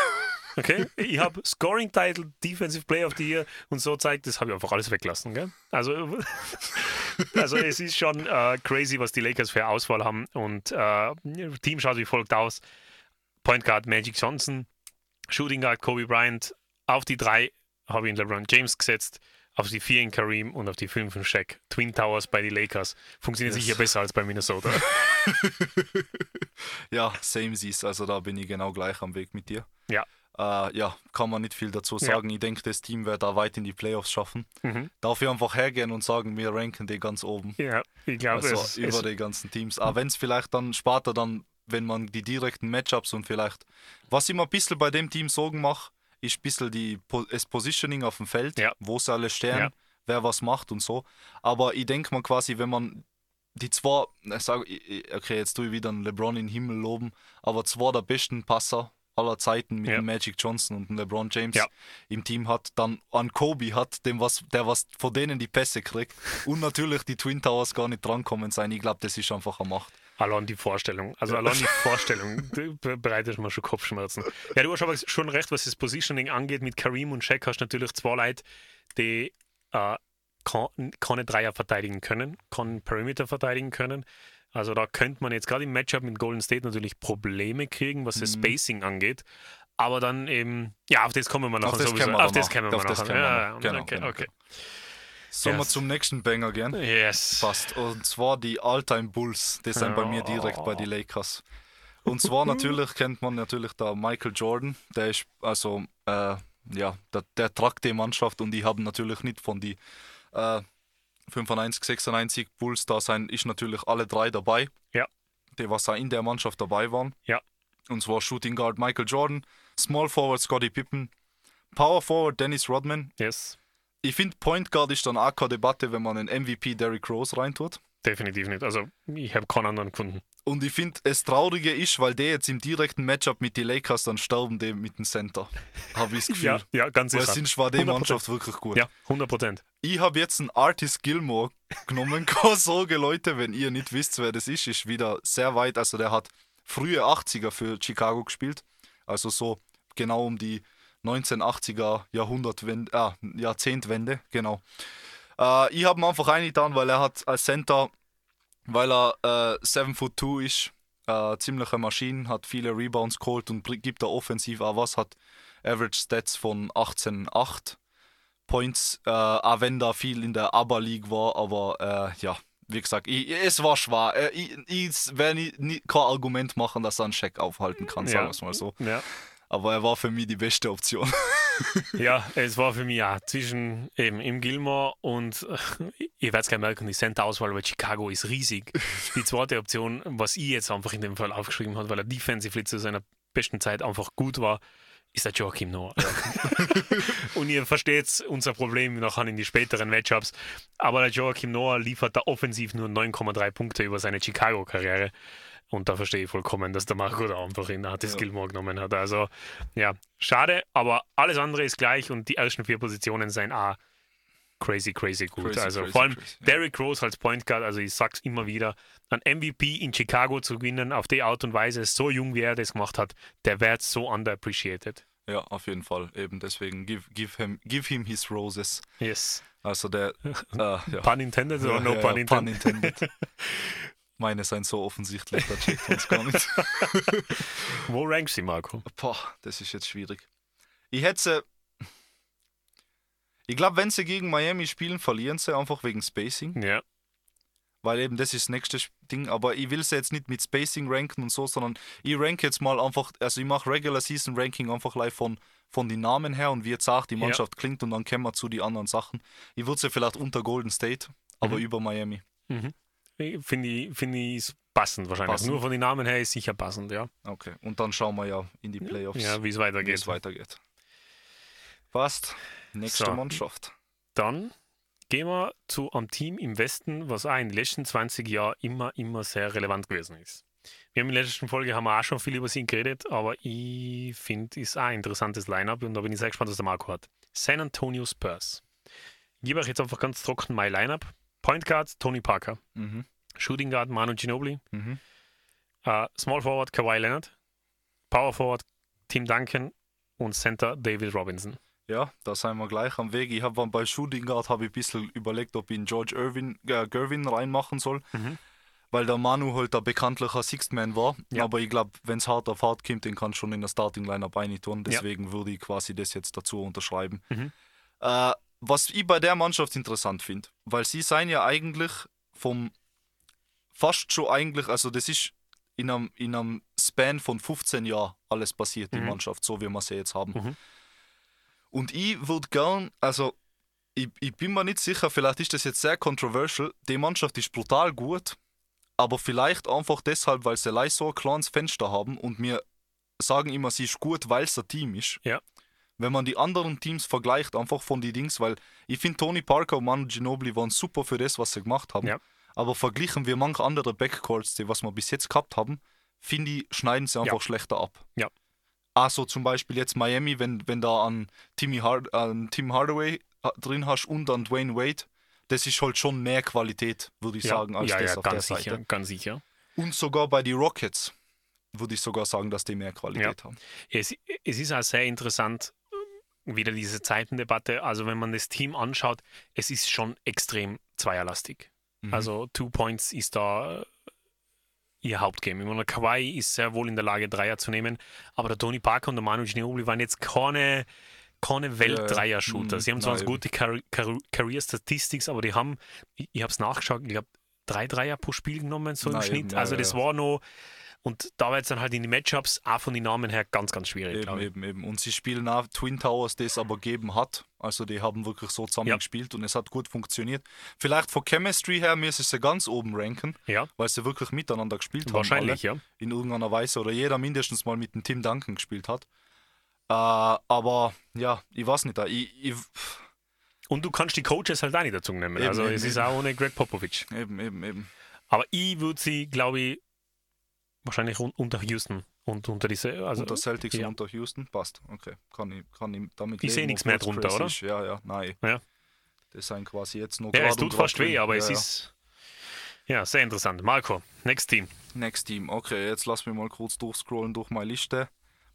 B: Okay, ich habe Scoring Title, Defensive Player of the Year und so zeigt, das habe ich einfach alles weglassen. Gell? Also, [LAUGHS] also es ist schon äh, crazy, was die Lakers für Auswahl haben und äh, Team schaut wie folgt aus: Point Guard Magic Johnson, Shooting Guard Kobe Bryant. Auf die drei habe ich in LeBron James gesetzt, auf die vier in Kareem und auf die fünf in Shaq. Twin Towers bei den Lakers funktioniert
A: Yes.
B: sicher besser als bei Minnesota. [LAUGHS]
A: Ja, same sees. Also da bin ich genau gleich am Weg mit dir.
B: Ja.
A: Äh, ja, kann man nicht viel dazu
B: Ja.
A: sagen. Ich denke, das Team wird da weit in die Playoffs schaffen.
B: mhm.
A: Darf ich einfach hergehen und sagen, wir ranken die ganz oben.
B: Ja, ich glaube,
A: Also
B: es,
A: über
B: es,
A: die ganzen Teams. Aber wenn es vielleicht dann später dann, wenn man die direkten Matchups und vielleicht, was ich mir ein bisschen bei dem Team Sorgen mache, ist ein bisschen die, das Positioning auf dem Feld,
B: Ja.
A: wo sie alle stehen,
B: Ja.
A: wer was macht und so. Aber ich denke mal quasi, wenn man die zwei, ich sag, okay, jetzt tue ich wieder einen LeBron in den Himmel loben, aber zwei der besten Passer aller Zeiten mit
B: Ja.
A: dem Magic Johnson und dem LeBron James
B: Ja.
A: im Team hat, dann an Kobe hat, dem was, der was von denen die Pässe kriegt und natürlich die Twin Towers gar nicht drankommen sein. Ich glaube, das ist einfach eine Macht.
B: Allein die Vorstellung. Also allein die Vorstellung be- bereitet mir schon Kopfschmerzen. Ja, du hast aber schon recht, was das Positioning angeht. Mit Kareem und Shaq hast du natürlich zwei Leute, die äh, keine Dreier verteidigen können, kann Perimeter verteidigen können. Also da könnte man jetzt gerade im Matchup mit Golden State natürlich Probleme kriegen, was das
A: Mhm.
B: Spacing angeht. Aber dann eben, ja, auf das kommen wir nachher
A: Auf das
B: sowieso. auf das
A: noch.
B: kommen wir
A: Auf das
B: nachher.
A: kommen wir
B: Ja,
A: Genau,
B: okay,
A: genau,
B: okay.
A: Sollen wir
B: Yes.
A: zum nächsten Banger gehen?
B: Yes.
A: Fast. Und zwar die All-Time Bulls. Die sind bei mir direkt bei den Lakers. Und zwar natürlich kennt man natürlich da Michael Jordan. Der ist also, äh, ja, der, der tragt die Mannschaft und die haben natürlich nicht von die äh, 95, 96 Bulls da sein, ist natürlich alle drei dabei.
B: Ja.
A: Die, was in der Mannschaft dabei waren.
B: Ja.
A: Und zwar Shooting Guard Michael Jordan, Small Forward Scottie Pippen, Power Forward Dennis Rodman.
B: Yes.
A: Ich finde, Point Guard ist dann auch keine Debatte, wenn man einen MVP Derrick Rose reintut.
B: Definitiv nicht. Also ich habe keinen anderen gefunden.
A: Und ich finde, es Traurige ist, weil der jetzt im direkten Matchup mit den Lakers dann sterben, die mit dem Center. Habe ich das [LAUGHS] Gefühl.
B: Ja, ja, ganz
A: weil
B: sicher.
A: sind war die
B: 100%.
A: Mannschaft wirklich gut.
B: Ja, 100 Prozent.
A: Ich habe jetzt einen Artis Gilmore genommen. [LAUGHS] Keine Sorge, Leute, wenn ihr nicht wisst, wer das ist, ist wieder sehr weit. Also der hat frühe 80er für Chicago gespielt. Also so genau um die 1980er Jahrhundertwende, ah, Jahrzehntwende, genau. Äh, ich habe ihn einfach reingetan, weil er hat als Center, weil er äh, 7 foot 2 ist, äh, ziemliche Maschine, hat viele Rebounds geholt und gibt da offensiv auch was, hat Average Stats von 18,8 Points, äh, auch wenn da viel in der ABA League war, aber äh, ja, wie gesagt, ich, es war schwer. Äh, ich ich werde kein Argument machen, dass er einen Check aufhalten kann, sagen wir es mal so.
B: Ja.
A: Aber er war für mich die beste Option. [LAUGHS]
B: ja, es war für mich ja zwischen eben im Gilmore und äh, ihr werdet es gleich merken, die Center-Auswahl bei Chicago ist riesig. Die zweite Option, was ich jetzt einfach in dem Fall aufgeschrieben habe, weil er defensively zu seiner besten Zeit einfach gut war, ist der Joachim Noah. [LAUGHS] und ihr versteht unser Problem nachher in die späteren Matchups. Aber der Joachim Noah liefert da offensiv nur 9,3 Punkte über seine Chicago-Karriere. Und da verstehe ich vollkommen, dass der Marco da einfach in Artis
A: Ja.
B: Gilmore genommen hat. Also, ja, schade, aber alles andere ist gleich und die ersten vier Positionen sind auch crazy, crazy gut.
A: Crazy,
B: also
A: crazy,
B: vor allem
A: crazy, ja.
B: Derrick Rose als Point Guard, also ich sag's immer wieder, ein MVP in Chicago zu gewinnen auf die Art und Weise, so jung wie er das gemacht hat, der wird so underappreciated.
A: ja, auf jeden Fall. Eben deswegen, give, give, him, give him his roses.
B: Yes.
A: Also der, [LAUGHS] äh, ja.
B: Pun intended oder no
A: ja,
B: pun intended?
A: pun intended. [LAUGHS] Meine sind so offensichtlich, da checkt uns gar nicht. [LAUGHS]
B: Wo rankst du, Marco?
A: Boah, das ist jetzt schwierig. Ich hätte sie. Ich glaube, wenn sie gegen Miami spielen, verlieren sie einfach wegen Spacing.
B: Ja,
A: Weil eben das ist das nächste Ding. Aber ich will sie jetzt nicht mit Spacing ranken und so, sondern ich rank jetzt mal einfach. Also ich mache Regular Season Ranking einfach live von, von den Namen her und wie jetzt auch die
B: Ja.
A: Mannschaft klingt und dann kommen wir zu den anderen Sachen. Ich würde sie vielleicht unter Golden State, aber
B: Mhm.
A: über Miami.
B: Finde ich, find ich passend wahrscheinlich.
A: Passend.
B: Nur von den Namen her ist sicher passend, ja.
A: Okay. Und dann schauen wir ja in die Playoffs,
B: Ja, wie es weitergeht.
A: es weitergeht. Passt. Nächste
B: So.
A: Mannschaft.
B: Dann gehen wir zu einem Team im Westen, was auch in den letzten 20 Jahren immer, immer sehr relevant gewesen ist. Wir haben in der letzten Folge haben wir auch schon viel über sie geredet, aber ich finde, ist auch ein interessantes Line-Up und da bin ich sehr gespannt, was der Marco hat. San Antonio Spurs. Ich gebe euch jetzt einfach ganz trocken mein Line-Up. Point Guard Tony Parker,
A: Mhm.
B: Shooting Guard Manu Ginobili,
A: Mhm.
B: äh, Small Forward Kawhi Leonard, Power Forward Tim Duncan und Center David Robinson.
A: Ja, da sind wir gleich am Weg. Ich habe bei Shooting Guard habe ich ein bisschen überlegt, ob ich einen George Irvin, äh, Gervin reinmachen soll,
B: Mhm.
A: weil der Manu halt der bekanntliche Sixth Man war.
B: Ja.
A: Aber ich glaube, wenn es hart auf hart kommt, den kann schon in der Starting Lineup tun. Deswegen würde ich quasi das jetzt dazu unterschreiben.
B: Mhm.
A: Äh, was ich bei der Mannschaft interessant finde, weil sie seien ja eigentlich vom fast schon eigentlich, also das ist in einem, in einem Span von 15 Jahren alles passiert, die
B: Mhm.
A: Mannschaft, so wie wir sie jetzt haben.
B: Mhm.
A: Und ich würde gern, also ich, ich bin mir nicht sicher, vielleicht ist das jetzt sehr controversial, die Mannschaft ist brutal gut, aber vielleicht einfach deshalb, weil sie leicht so ein kleines Fenster haben und mir sagen immer, sie ist gut, weil es ein Team ist.
B: Ja.
A: Wenn man die anderen Teams vergleicht, einfach von die Dings, weil ich finde, Tony Parker und Manu Ginobili waren super für das, was sie gemacht haben.
B: Ja.
A: Aber verglichen wir manche andere Backcourts, die was wir bis jetzt gehabt haben, finde ich, schneiden sie einfach
B: Ja.
A: schlechter ab.
B: Ja.
A: Also zum Beispiel jetzt Miami, wenn, wenn da an, Timmy Hard, an Tim Hardaway drin hast und an Dwayne Wade, das ist halt schon mehr Qualität, würde ich sagen, als
B: ja,
A: das
B: ja,
A: auf der
B: ganz
A: Seite.
B: sicher, ganz sicher.
A: Und sogar bei den Rockets würde ich sogar sagen, dass die mehr Qualität haben.
B: Es, es ist auch sehr interessant, wieder diese Zeitendebatte. Also, wenn man das Team anschaut, es ist schon extrem zweierlastig.
A: Mhm.
B: Also, Two Points ist da äh, ihr Hauptgame. Ich meine, Kawhi ist sehr wohl in der Lage, Dreier zu nehmen, aber der Tony Parker und der Manu Ginobili waren jetzt keine, keine Welt-Dreier-Shooter.
A: Mhm.
B: Sie haben zwar
A: Nein,
B: eine gute Car Car Career Statistics, aber die haben, ich, ich habe es nachgeschaut, ich glaube, drei Dreier pro Spiel genommen, so im
A: Nein,
B: Schnitt.
A: eben,
B: also, das
A: ja.
B: war noch. Und da war jetzt dann halt in die Matchups auch von den Namen her ganz, ganz schwierig,
A: Eben, eben, eben. Und sie spielen auch Twin Towers, das aber gegeben hat. Also die haben wirklich so zusammen
B: Ja.
A: gespielt und es hat gut funktioniert. Vielleicht von Chemistry her müssen sie ganz oben ranken,
B: Ja,
A: weil sie wirklich miteinander gespielt
B: wahrscheinlich,
A: haben.
B: ja.
A: Alle, in irgendeiner Weise. Oder jeder mindestens mal mit dem Tim Duncan gespielt hat. Äh, aber ja, ich weiß nicht. Ich, ich,
B: Und du kannst die Coaches halt auch nicht dazu nehmen.
A: Eben,
B: also
A: eben,
B: es ist
A: eben.
B: auch ohne Greg Popovich.
A: eben, eben, eben.
B: Aber ich würde sie, glaube ich, wahrscheinlich un unter Houston und unter diese. Also,
A: unter Celtics
B: ja.
A: und unter Houston passt. Okay, kann ich, kann ich damit
B: Ich sehe nichts mehr drunter, oder?
A: Ist. Ja, ja, nein.
B: Ja.
A: Das sind quasi jetzt noch
B: ja, es tut fast weh, aber
A: ja,
B: es
A: ja.
B: ist. Ja, sehr interessant. Marco, next Team.
A: Next Team. Okay, jetzt lass mich mal kurz durchscrollen durch meine Liste.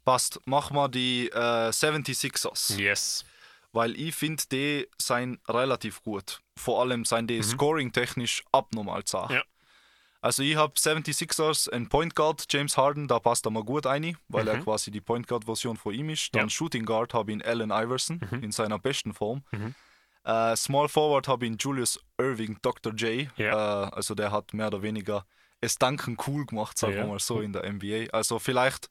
A: Passt, machen wir die äh, 76ers.
B: Yes.
A: Weil ich finde, die sind relativ gut. Vor allem sind die scoring-technisch abnormal zart.
B: Mhm. Ja.
A: Also ich habe 76ers einen Point Guard, James Harden, da passt er mal gut rein, weil er
B: Mhm.
A: quasi die Point Guard-Version von ihm ist. Dann
B: Ja.
A: Shooting Guard habe ich ihn Allen Iverson
B: Mhm.
A: in seiner besten Form.
B: Mhm.
A: Äh, Small Forward habe ich Julius Irving, Dr. J.
B: Ja.
A: Äh, also der hat mehr oder weniger es danken cool gemacht, sagen
B: Ja.
A: wir mal so, in der NBA. Also vielleicht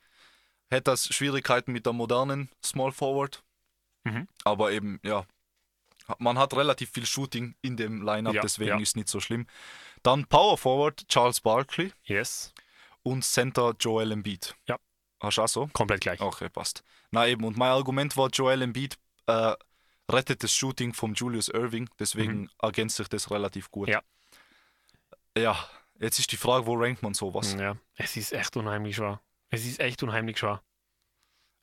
A: hätte das Schwierigkeiten mit der modernen Small Forward.
B: Mhm.
A: Aber eben, ja, man hat relativ viel Shooting in dem Lineup, deswegen ist nicht so schlimm. Dann Power Forward Charles Barkley
B: Yes.
A: und Center Joel Embiid.
B: Ja.
A: Hast du auch so?
B: Komplett gleich.
A: Okay, passt. Na eben, und mein Argument war, Joel Embiid äh, rettet das Shooting vom Julius Irving, deswegen ergänzt sich das relativ gut.
B: Mhm. Ja.
A: Ja, jetzt ist die Frage, wo rankt man sowas?
B: Ja, es ist echt unheimlich schwer. Es ist echt unheimlich schwer.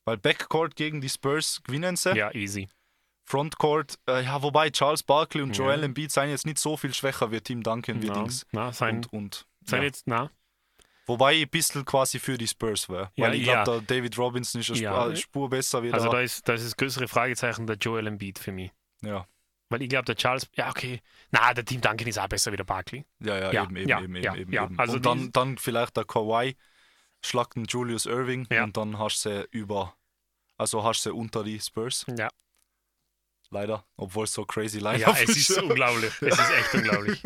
A: Weil Backcourt gegen die Spurs gewinnen sie.
B: Ja, easy.
A: Frontcourt, äh, ja, wobei Charles Barkley und
B: Ja.
A: Joel Embiid sind jetzt nicht so viel schwächer wie Team Duncan wie Dings.
B: na, sein,
A: Und, und
B: sein
A: ja.
B: jetzt, na,
A: Wobei ich ein bisschen quasi für die Spurs wäre.
B: Ja,
A: Weil ich
B: ja.
A: glaube, der David Robinson ist eine
B: Ja.
A: Spur, eine Spur besser wie
B: also da ist, da ist das größere Fragezeichen der Joel Embiid für mich.
A: ja.
B: Weil ich glaube, der Charles, ja, okay, na, der Team Duncan ist auch besser wie der Barkley.
A: Ja, ja,
B: Ja,
A: eben, eben,
B: ja,
A: eben,
B: ja,
A: eben,
B: ja.
A: eben.
B: Also
A: und dann, dann vielleicht der Kawhi schlagt den Julius Irving
B: Ja.
A: und dann hast du sie über, also hast du sie unter die Spurs,
B: Ja,
A: leider, obwohl es so crazy Line
B: ja es ist unglaublich. [LAUGHS] Es ist echt unglaublich.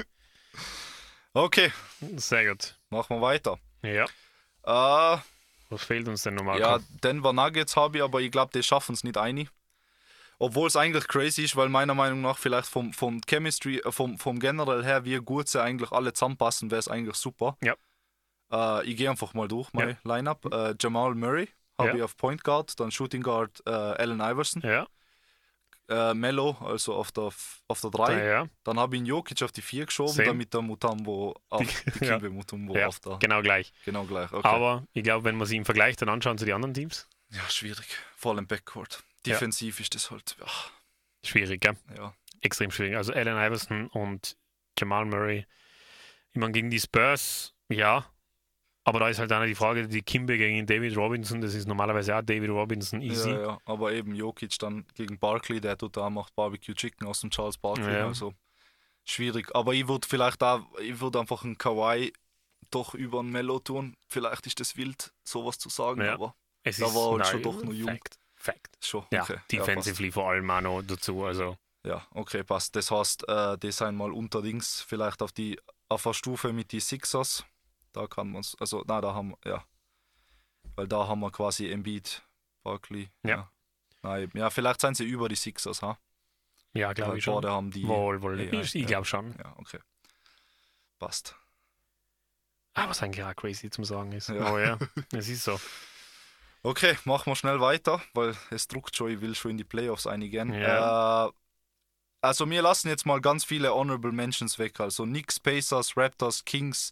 A: Okay,
B: Sehr gut.
A: machen wir weiter.
B: Ja,
A: Äh,
B: was fehlt uns denn nochmal?
A: ja, Denver Nuggets habe ich, aber ich glaube, die schaffen es nicht einig. Obwohl es eigentlich crazy ist, weil meiner Meinung nach vielleicht vom, vom Chemistry, äh, vom, vom generell her, wie gut sie eigentlich alle zusammenpassen, wäre es eigentlich super.
B: Ja.
A: Äh, ich gehe einfach mal durch, mein Lineup. Äh, Jamal Murray habe
B: Ja.
A: ich auf Point Guard, dann Shooting Guard äh, Allen Iverson,
B: Ja,
A: äh, Mello, also auf der, auf der 3.
B: ja,
A: Dann habe ich ihn Jokic auf die 4 geschoben,
B: Same.
A: damit der Mutombo auf die, [LAUGHS]
B: ja.
A: Kimbe Mutombo
B: ja,
A: auf der.
B: genau gleich.
A: Genau gleich. Okay.
B: Aber ich glaube, wenn man sie im Vergleich dann anschauen zu den anderen Teams,
A: ja, schwierig. Vor allem Backcourt. Defensiv ist das halt. Ja,
B: schwierig, gell?
A: ja.
B: extrem schwierig. Also Allen Iverson und Jamal Murray. Ich meine, gegen die Spurs, ja. Aber da ist halt auch noch die Frage, die Kimbe gegen David Robinson, das ist normalerweise auch David Robinson easy.
A: Ja, ja, aber eben Jokic dann gegen Barkley, der tut da macht Barbecue Chicken aus dem Charles Barkley,
B: Ja.
A: also schwierig. Aber ich würde vielleicht da, ich würde einfach einen Kawhi doch über einen Mello tun. Vielleicht ist das wild, sowas zu sagen,
B: Ja.
A: aber
B: Es
A: Da war halt schon doch noch jung.
B: Fact. Fact.
A: schon.
B: Ja,
A: okay.
B: defensively vor allem auch noch dazu. Also,
A: Ja, ja, okay, passt. Das heißt, äh, die sind mal unterdings vielleicht auf die auf der Stufe mit die Sixers. Da kann man es, also na, da haben wir, ja. Weil da haben wir quasi Embiid, Barkley.
B: Ja.
A: Nein, ja, vielleicht sind sie über die Sixers, ha?
B: ja, glaube
A: Weil
B: ich schon.
A: haben die.
B: Wohl, wohl.
A: Ja,
B: ich
A: ja.
B: ich glaube schon.
A: Ja, okay. Passt.
B: Aber was eigentlich auch crazy zum sagen ist.
A: Ja.
B: Oh ja, es ist so.
A: Okay, machen wir schnell weiter, weil es druckt schon, ich will schon in die Playoffs einigen.
B: Ja.
A: Äh, also wir lassen jetzt mal ganz viele Honorable Mentions weg. Also Knicks, Pacers, Raptors, Kings,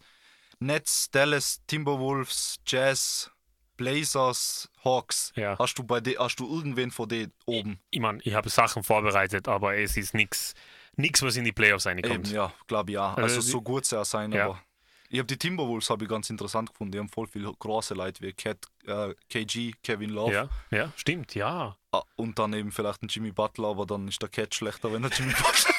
A: Nets, Dallas, Timberwolves, Jazz, Blazers, Hawks.
B: Ja.
A: Hast du bei de, hast du irgendwen von denen oben?
B: Ich meine, ich habe Sachen vorbereitet, aber es ist nichts, nix, was in die Playoffs
A: Eben,
B: reinkommt.
A: ja, glaube ich ja.
B: Also
A: Also so gut auch sein,
B: Ja.
A: aber Ich habe die Timberwolves habe ich ganz interessant gefunden. Die haben voll viel große Leute wie Cat, äh, KG, Kevin Love.
B: Ja, ja, stimmt, ja.
A: Ah, Und dann eben vielleicht ein Jimmy Butler, aber dann ist der Cat schlechter, wenn der Jimmy [LAUGHS] Butler.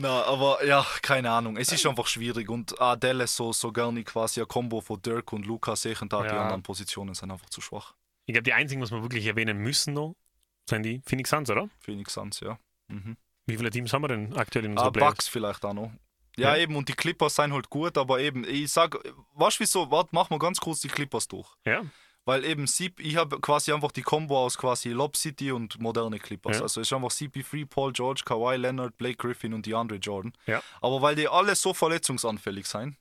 A: Na, aber ja, keine Ahnung. Es ist einfach schwierig. Und ah, Dallas so, so gerne quasi ein Combo von Dirk und Luca sehen da. Die
B: Ja.
A: anderen Positionen sind einfach zu schwach.
B: Ich glaube, die einzigen, was wir wirklich erwähnen müssen noch, sind die Phoenix Suns, oder?
A: Phoenix Suns, ja. Mhm.
B: Wie viele Teams haben wir denn aktuell in unserer
A: Ah,
B: Playoffs?
A: Bucks vielleicht auch noch. Ja,
B: Ja.
A: eben, und die Clippers sind halt gut, aber eben, ich sag, weißt du wieso? Warte, machen wir ganz kurz die Clippers durch.
B: Ja,
A: Weil eben, CP, ich habe quasi einfach die Combo aus quasi Lob City und moderne Clippers.
B: Ja.
A: Also es ist einfach CP3, Paul George, Kawhi Leonard, Blake Griffin und DeAndre Jordan.
B: Ja.
A: Aber weil die alle so verletzungsanfällig sind,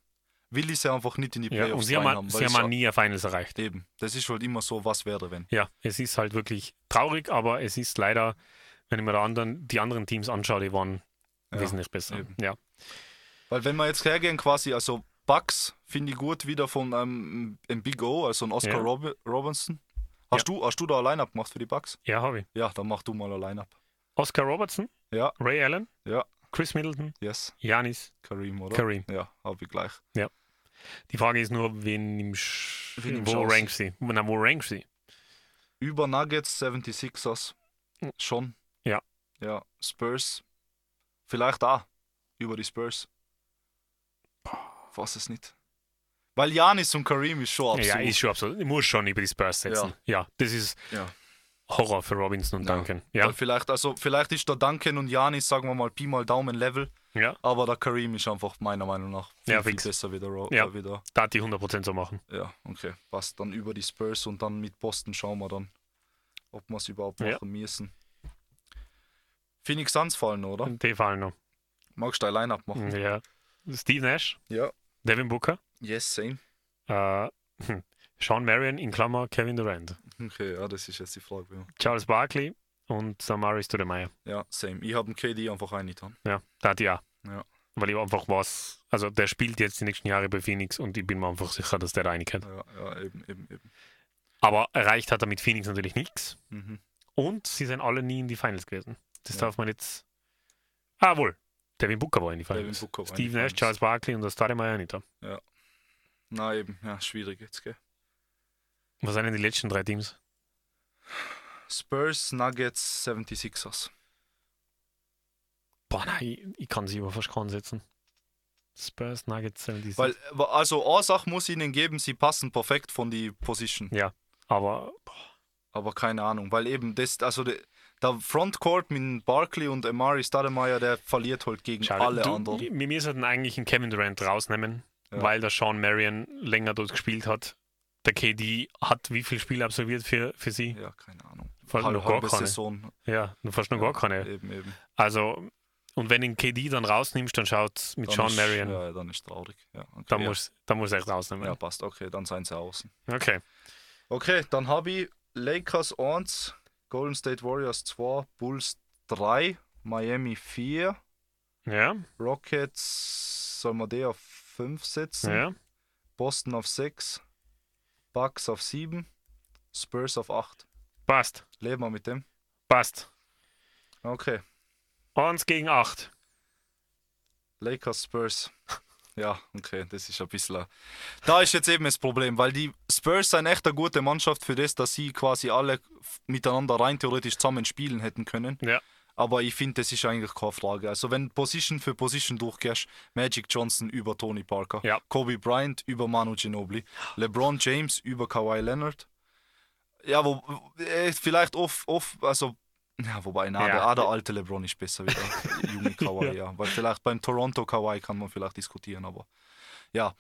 A: will ich sie einfach nicht in die
B: ja.
A: Playoffs
B: und sie haben,
A: reinhaben,
B: sie haben nie ein Finals erreicht.
A: Eben, das ist halt immer so, was wäre, wenn.
B: Ja, es ist halt wirklich traurig, aber es ist leider, wenn ich mir die anderen, die anderen Teams anschaue, die waren
A: Ja,
B: wesentlich besser.
A: eben.
B: Ja.
A: Weil wenn wir jetzt hergehen, quasi, also Bucks finde ich gut wieder von ähm, einem Big O, also ein Oscar
B: Ja.
A: Rob Robinson. Hast, du, hast du da ein Line-Up gemacht für die Bucks?
B: ja, habe ich.
A: Ja, dann mach du mal ein Line-Up.
B: Oscar Robertson,
A: Ja,
B: Ray Allen,
A: ja,
B: Chris Middleton,
A: yes.
B: Janis,
A: Kareem, oder?
B: Kareem.
A: Ja, habe ich gleich.
B: Die Frage ist nur, wen im Sch
A: Wen im
B: wo rank sie? Na, wo rank sie?
A: Über Nuggets, 76ers.
B: Hm.
A: Schon.
B: Ja.
A: Ja, Spurs. Vielleicht auch. Über die Spurs. Was es nicht. Weil Janis und Kareem ist schon
B: Ja,
A: absolut.
B: ist schon absolut. Ich muss schon über die Spurs setzen. Ja, das ist
A: Ja.
B: Horror für Robinson und
A: Ja.
B: Duncan. Ja,
A: Weil vielleicht, also vielleicht ist der Duncan und Janis, sagen wir mal, Pi mal Daumen Level,
B: ja,
A: aber der Kareem ist einfach meiner Meinung nach viel,
B: Ja,
A: viel besser wieder,
B: Ja.
A: äh, wieder.
B: da hat die 100% so machen.
A: Ja, okay. Passt dann über die Spurs und dann mit Boston schauen wir dann, ob wir es überhaupt
B: Ja.
A: machen müssen. Phoenix Suns fallen, oder?
B: Die fallen noch.
A: Magst du ein Line-Up machen?
B: Ja. Steve Nash,
A: Ja.
B: Devin Booker,
A: Yes, same.
B: äh, hm, Sean Marion in Klammer, Kevin Durant,
A: Okay, ja, das ist jetzt die Frage. Ja,
B: Charles Barkley und Samaris Stoudemire.
A: ja same. Ich habe einen KD einfach reingetan.
B: Ja, da hat ja.
A: Ja.
B: Weil ich einfach was, also der spielt jetzt die nächsten Jahre bei Phoenix und ich bin mir einfach sicher, dass der da reinkommt.
A: Ja, ja, eben, eben, eben.
B: Aber erreicht hat er mit Phoenix natürlich nichts.
A: Mhm.
B: Und sie sind alle nie in die Finals gewesen. Das
A: Ja.
B: darf man jetzt. Ah, wohl. Devin Booker war in die
A: Devin
B: Finals.
A: Booker war in die
B: Steve Nash. Charles Barkley und das Stoudemire nicht. da.
A: Na eben, ja, schwierig jetzt, gell?
B: Was sind denn die letzten drei Teams?
A: Spurs, Nuggets, 76ers.
B: Boah, nein, ich, ich kann sie aber fast setzen. Spurs, Nuggets, 76.
A: Weil, also, eine Sache muss ich ihnen geben, sie passen perfekt von die Position.
B: ja, aber
A: Aber keine Ahnung, weil eben das, also der, Frontcourt mit Barkley und Amari Stoudemire, der verliert halt gegen
B: schade.
A: alle
B: du,
A: anderen.
B: Wir müssen eigentlich einen Kevin Durant rausnehmen,
A: Ja.
B: weil der Sean Marion länger dort gespielt hat. Der KD hat wie viele Spiele absolviert für, für sie?
A: Ja, keine Ahnung.
B: Fast
A: Halbe,
B: noch gar keine.
A: Saison.
B: Ja, du fast noch gar keine.
A: Eben, eben.
B: Also, und wenn du den KD dann rausnimmst, dann schaut es mit
A: Dann
B: Sean
A: ist,
B: Marion.
A: Ja, dann ist traurig. Ja, okay,
B: Dann
A: ja.
B: muss dann muss er echt rausnehmen.
A: ja, passt. Okay, dann seien sie außen.
B: Okay.
A: Okay, dann habe ich Lakers 1, Golden State Warriors 2, Bulls 3, Miami 4,
B: Ja,
A: Rockets, soll man die auf 5 setzen?
B: ja.
A: Boston auf 6, Bucks auf 7, Spurs auf 8.
B: Passt.
A: Leben wir mit dem?
B: Passt.
A: Okay,
B: 1 gegen 8.
A: Lakers, Spurs. Ja, okay, das ist ein bisschen. Da ist jetzt eben das Problem, weil die Spurs sind echt eine gute Mannschaft für das, dass sie quasi alle miteinander rein theoretisch zusammen spielen hätten können.
B: Ja.
A: Aber ich finde, das ist eigentlich keine Frage. Also, wenn Position für Position durchgehst, Magic Johnson über Tony Parker,
B: Ja.
A: Kobe Bryant über Manu Ginobili, LeBron James über Kawhi Leonard. Ja, wo, äh, vielleicht oft, oft, also, ja, wobei, na,
B: Ja.
A: der, ah, der alte LeBron ist besser wie der [LAUGHS] junge Kawhi,
B: Ja.
A: ja. Weil vielleicht beim Toronto Kawhi kann man vielleicht diskutieren, aber ja.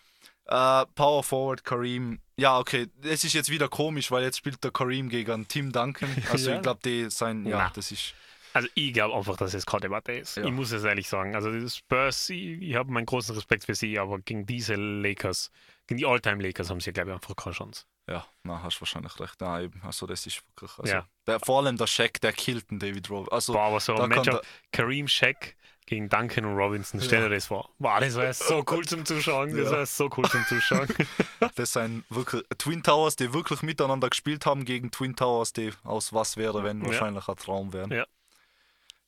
A: Äh, Power Forward Kareem. Ja, okay, das ist jetzt wieder komisch, weil jetzt spielt der Kareem gegen Tim Duncan. [LAUGHS] Also
B: Ja.
A: ich glaube, die sein, ja,
B: Na.
A: das ist.
B: Also ich glaube einfach, dass es keine Debatte ist.
A: Ja.
B: Ich muss es ehrlich sagen. Also die Spurs, ich, ich habe meinen großen Respekt für sie, aber gegen diese Lakers, gegen die Alltime Lakers haben sie, glaube ich, einfach keine Chance.
A: Ja, na, hast wahrscheinlich recht. Na, eben, also das ist wirklich. Also,
B: Ja.
A: der, vor allem der Shaq, der killt den David Robinson. Also,
B: Boah, aber so ein Matchup, Kareem Shaq gegen Duncan und Robinson, stell dir das vor. Boah, das wäre so cool zum Zuschauen. Das
A: Ja.
B: wäre so cool zum Zuschauen. [LAUGHS]
A: Das sind wirklich Twin Towers, die wirklich miteinander gespielt haben gegen Twin Towers, die aus was wäre, wenn
B: Ja.
A: wahrscheinlich ein Traum wären.
B: Ja.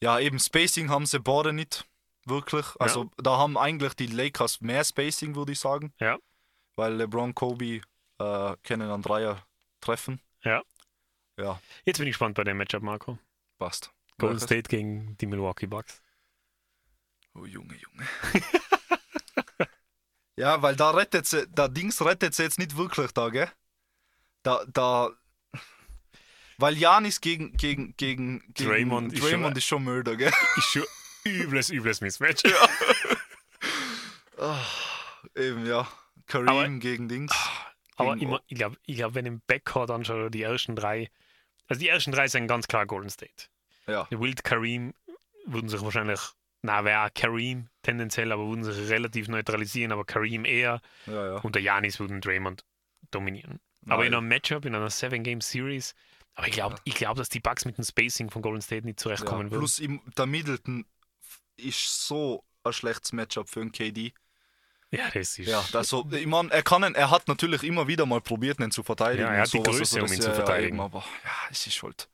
A: Ja, eben Spacing haben sie beide nicht. wirklich. Also da haben eigentlich die Lakers mehr Spacing, würde ich sagen.
B: Ja.
A: Weil LeBron, Kobe äh, können an Dreier treffen.
B: Ja.
A: Ja,
B: Jetzt bin ich gespannt bei dem Matchup, Marco.
A: passt.
B: Golden
A: Welches?
B: State gegen die Milwaukee Bucks.
A: Oh, Junge, Junge. [LAUGHS] ja, weil da rettet sie, da Dings rettet sie jetzt nicht wirklich da, gell? Da, da. Weil Janis gegen, gegen, gegen, gegen
B: Draymond ist
A: Draymond
B: schon-
A: ist schon Mörder, gell? [LAUGHS]
B: Ist schon übles, übles Mismatch. [LAUGHS]
A: Eben, ja. Kareem
B: Aber-
A: gegen Dings.
B: Aber immer, ich glaube, ich glaub, wenn im Backcourt anschaut, die ersten drei, also die ersten drei sind ganz klar Golden State.
A: Ja,
B: Wild Kareem würden sich wahrscheinlich, na, wäre Kareem tendenziell, aber würden sich relativ neutralisieren, aber Kareem eher
A: ja, ja.
B: und der Janis würden Draymond dominieren. Aber in einem Matchup, in einer Seven-Game-Series, aber ich glaube, ich glaub, dass die Bucks mit dem Spacing von Golden State nicht
A: ja.
B: zurechtkommen würden.
A: Plus im, der Middleton ist so ein schlechtes Matchup für einen KD. [LAUGHS]
B: Ja, das ist.
A: Ja, also, ich mein, er kann, ihn- er hat natürlich immer wieder mal probiert, ihn zu verteidigen.
B: Ja, er hat die
A: sowas,
B: Größe, um
A: das-
B: ihn zu
A: ja, ja,
B: verteidigen.
A: eben, aber ja, es ist halt.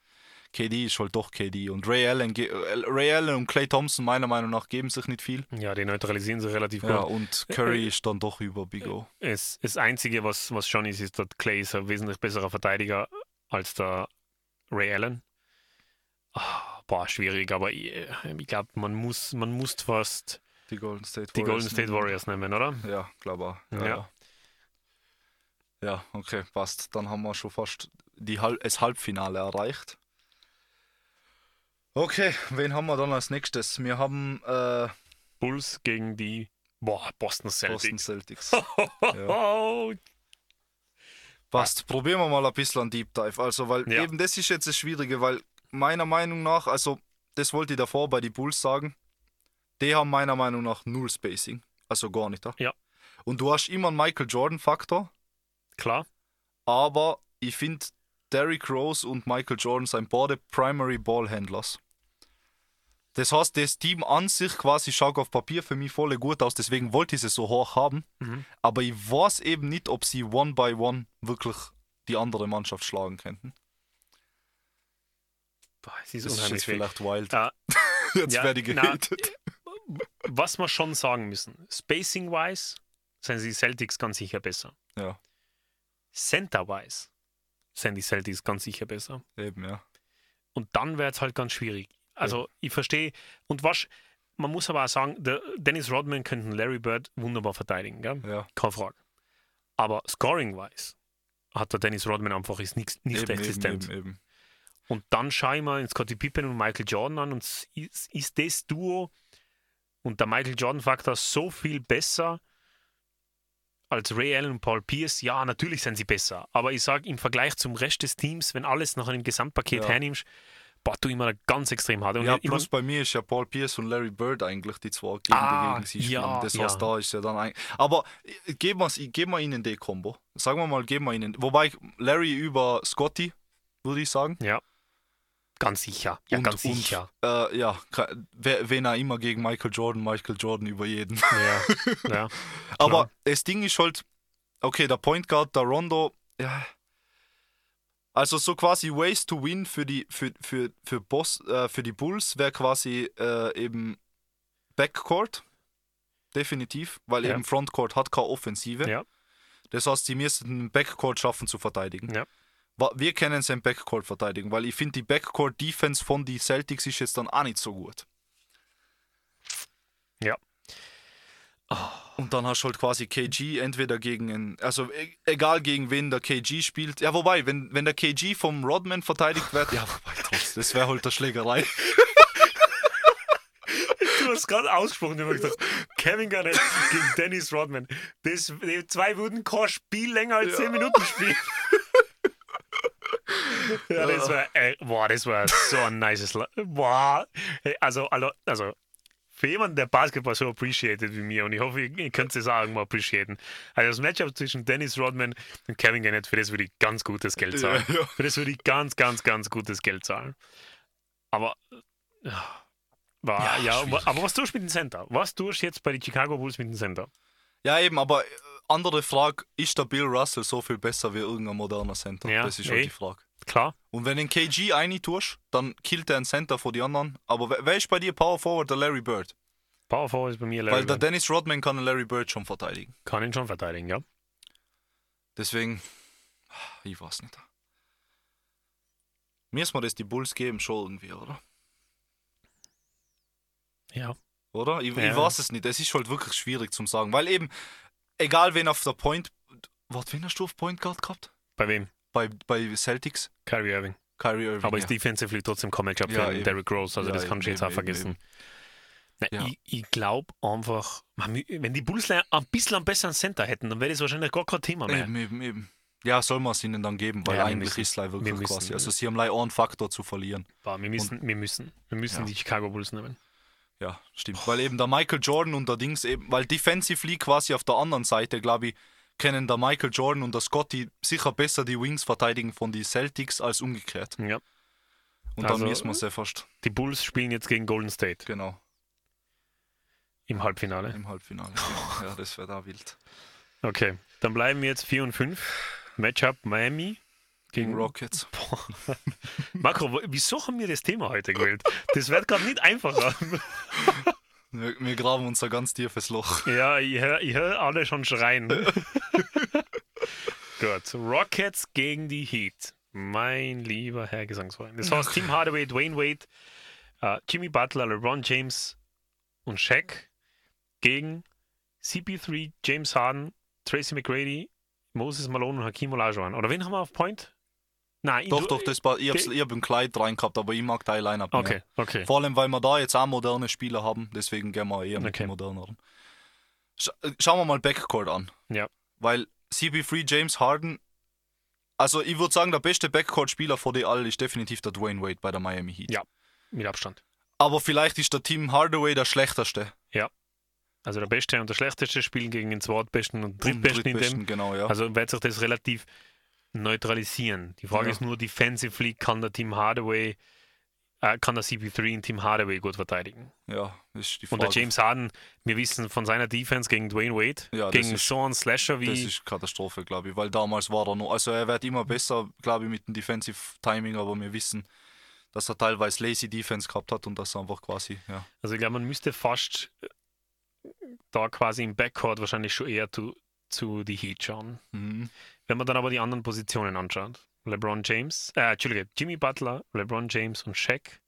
A: KD ist halt doch KD. Und Ray Allen, äh, Ray Allen und Clay Thompson, meiner Meinung nach, geben sich nicht viel.
B: ja, die neutralisieren sie relativ
A: Ja,
B: gut.
A: und Curry ist dann doch über Big O.
B: Es, das Einzige, was, was schon ist, ist, dass Clay ist ein wesentlich besserer Verteidiger als der Ray Allen. Ah, boah, schwierig, aber ich, ich glaube, man muss, man muss fast
A: Die Golden State
B: die
A: Warriors.
B: Golden State Warriors nehmen, oder?
A: Ja, glaube auch. Ja,
B: Ja.
A: ja. ja, okay, passt. Dann haben wir schon fast die Halb das Halbfinale erreicht. Okay, wen haben wir dann als nächstes? Wir haben äh,
B: Bulls gegen die boah, Boston
A: Boston
B: Celtics.
A: Celtics. [LAUGHS]
B: Oh,
A: Passt. Probieren wir mal ein bisschen einen Deep Dive. Also, weil
B: Ja.
A: eben das ist jetzt das Schwierige, weil meiner Meinung nach, also das wollte ich davor bei den Bulls sagen, die haben meiner Meinung nach null Spacing. Also gar nicht.
B: Ja.
A: Und du hast immer einen Michael Jordan-Faktor,
B: Klar,
A: aber ich finde Derrick Rose und Michael Jordan sind beide Primary Ballhandlers. Das heißt, das Team an sich quasi schaut auf Papier für mich voll gut aus, deswegen wollte ich sie so hoch haben.
B: Mhm.
A: Aber ich weiß eben nicht, ob sie one by one wirklich die andere Mannschaft schlagen könnten.
B: boah, es ist
A: Das ist jetzt vielleicht wild.
B: Ah, [LAUGHS]
A: jetzt
B: ja,
A: werde ich gehatet.
B: Was wir schon sagen müssen, Spacing-wise sind die Celtics ganz sicher besser.
A: Ja,
B: Center-wise sind die Celtics ganz sicher besser.
A: eben, ja.
B: Und dann wäre es halt ganz schwierig. Also ich verstehe. Und was, man muss aber auch sagen, der Dennis Rodman könnte Larry Bird wunderbar verteidigen, gell?
A: ja.
B: keine Frage. Aber scoring-wise hat der Dennis Rodman einfach ist nicht, nicht
A: Eben,
B: existent.
A: eben, eben.
B: Und dann schaue ich mal in Scottie Pippen und Michael Jordan an und ist, ist das Duo und der Michael Jordan-Faktor so viel besser als Ray Allen und Paul Pierce? Ja, natürlich sind sie besser. Aber ich sage, im Vergleich zum Rest des Teams, wenn alles nach einem Gesamtpaket
A: Ja.
B: hernimmst, boah, mir da ganz extrem hart. Und
A: Ja, plus bei mir ist ja Paul Pierce und Larry Bird eigentlich die zwei, gegen,
B: Ah,
A: die gegen sie spielen.
B: ja,
A: das
B: ja.
A: heißt, da ist ja dann eigentlich. Aber geben wir geben wir ihnen die Combo. Sagen wir mal, geben wir ihnen. Wobei Larry über Scotty, würde ich sagen.
B: ja, ganz sicher. Ja,
A: und,
B: ganz
A: und,
B: sicher.
A: Äh, ja, wenn er immer gegen Michael Jordan, Michael Jordan über jeden.
B: Ja, ja. [LAUGHS]
A: Aber das Ding ist halt, okay, der Point Guard, der Rondo, ja. Also so quasi Ways to Win für die, für, für, für, Boss, äh, für die Bulls wäre quasi äh, eben Backcourt. Definitiv, weil
B: Ja.
A: eben Frontcourt hat keine Offensive.
B: Ja.
A: Das heißt, sie müssen den Backcourt schaffen zu verteidigen.
B: Ja.
A: Wir können sein Backcourt verteidigen, weil ich finde, die Backcourt-Defense von die Celtics ist jetzt dann auch nicht so gut.
B: Ja.
A: Und dann hast du halt quasi KG entweder gegen einen, also e- egal gegen wen der KG spielt. Ja, wobei, wenn, wenn der KG vom Rodman verteidigt wird, [LAUGHS] ja, wobei, trotzdem, das wäre halt der Schlägerei.
B: Du hast gerade ausgesprochen, ich habe gedacht, Kevin Garnett gegen Dennis Rodman. Das, die zwei würden kein Spiel länger als 10 Minuten spielen. Ja, das war, äh, boah, das war so ein nices. La boah. Also, also, also, für jemanden, der Basketball so appreciated wie mir, und ich hoffe, ihr, ihr könnt es auch irgendwo appreciaten. Also, das Matchup zwischen Dennis Rodman und Kevin Garnett, für das würde ich ganz gutes Geld zahlen.
A: Ja, ja.
B: Für das würde ich ganz, ganz, ganz gutes Geld zahlen. Aber. äh, War,
A: Ja,
B: ja, aber was tust du mit dem Center? Was tust du jetzt bei den Chicago Bulls mit dem Center?
A: Ja, eben, aber äh, andere Frage, ist der Bill Russell so viel besser wie irgendein moderner Center?
B: Ja,
A: das ist halt
B: eh.
A: die Frage.
B: Klar,
A: Und wenn den KG eine tust, dann killt er einen Center vor die anderen. Aber wer, wer ist bei dir Power Forward? Der Larry Bird.
B: Power Forward ist bei mir Larry
A: Weil der
B: Bird.
A: Dennis Rodman kann Larry Bird schon verteidigen.
B: Kann ihn schon verteidigen, ja.
A: Deswegen, ich weiß nicht. Müssen wir das die Bulls geben, schon irgendwie, oder?
B: Ja.
A: Oder? Ich,
B: Ja.
A: ich weiß es nicht. Es ist halt wirklich schwierig zum sagen. Weil eben, egal wen auf der Point. Warte, wen hast du auf Point Guard gehabt?
B: Bei wem?
A: Bei, bei Celtics?
B: Kyrie Irving.
A: Kyrie Irving.
B: Aber
A: ja.
B: ist defensively trotzdem kein Matchup
A: Ja,
B: für
A: eben.
B: Derrick Rose, also
A: Ja,
B: das
A: eben,
B: kannst du jetzt
A: eben,
B: auch
A: eben,
B: vergessen. Nein,
A: Ja.
B: Ich, ich glaube einfach, wenn die Bulls ein bisschen einen besseren Center hätten, dann wäre das wahrscheinlich gar kein Thema mehr.
A: Eben, eben, eben. Ja, soll man es ihnen dann geben, weil
B: Ja,
A: eigentlich
B: müssen.
A: ist es leider
B: Wir
A: wirklich
B: müssen,
A: quasi. Also sie haben leider einen Faktor zu verlieren.
B: Boah, wir müssen, wir müssen, wir müssen
A: Ja.
B: die Chicago Bulls nehmen.
A: Ja, stimmt. Weil eben der Michael Jordan und der Dings eben, weil defensively quasi auf der anderen Seite, glaube ich, können der Michael Jordan und der Scotty sicher besser die Wings verteidigen von den Celtics als umgekehrt.
B: Ja.
A: Und
B: Also-
A: dann müssen wir sehr fast,
B: Die Bulls spielen jetzt gegen Golden State
A: genau,
B: im Halbfinale.
A: im Halbfinale. Ja, [LAUGHS] das wäre da wild.
B: Okay, dann bleiben wir jetzt 4 und 5. Matchup Miami
A: Gegen Rockets. [LAUGHS]
B: Marco, wo- wieso haben wir das Thema heute gewählt? Das wird gerade nicht einfacher. [LAUGHS]
A: Wir, wir graben uns ein ganz tiefes Loch. [LAUGHS]
B: Ja, ich höre hör alle schon schreien. [LAUGHS] Gut, Rockets gegen die Heat. Mein lieber Herr Gesangsverein. Das heißt Tim Hardaway, Dwayne Wade, äh, Jimmy Butler, LeBron James und Shaq gegen CP3, James Harden, Tracy McGrady, Moses Malone und Hakim Olajuwon. Oder wen haben wir auf Point? Nein,
A: Doch, doch, das war, ich, ich hab ein Kleid rein gehabt, aber ich mag dein Line-Up mehr.
B: Okay, okay.
A: Vor allem, weil wir da jetzt auch moderne Spieler haben, deswegen gehen wir eher mit
B: Okay.
A: moderneren. Sch äh, schauen wir mal Backcourt an.
B: Ja.
A: Weil CP3 James Harden, also ich würde sagen, der beste Backcourt-Spieler vor dir alle ist definitiv der Dwayne Wade bei der Miami Heat.
B: Ja. Mit Abstand.
A: Aber vielleicht ist der Team Hardaway der schlechteste.
B: Also der Beste und der Schlechteste spielen gegen den Zweitbesten und
A: Und
B: Drittbesten in dem.
A: Drittbesten, genau, ja.
B: Also wird sich das relativ neutralisieren. Die Frage
A: Ja.
B: ist nur, defensively kann der Team Hardaway, äh, kann der CP3 in Team Hardaway gut verteidigen.
A: ja, das ist die
B: Und
A: Frage.
B: der James Harden, wir wissen von seiner Defense gegen Dwayne Wade,
A: Ja, das
B: gegen
A: ist-
B: einen Slasher
A: das
B: wie.
A: ist Katastrophe, glaube ich, weil damals war er noch, also er wird immer besser, glaube ich, mit dem Defensive Timing, aber wir wissen, dass er teilweise lazy Defense gehabt hat und dass er einfach quasi, ja.
B: Also ich glaube, man müsste fast äh, da quasi im Backcourt wahrscheinlich schon eher zu, zu die Heat schauen.
A: Mhm.
B: Wenn man dann aber die anderen Positionen anschaut, LeBron James, äh, Entschuldige, Jimmy Butler, LeBron James und Shaq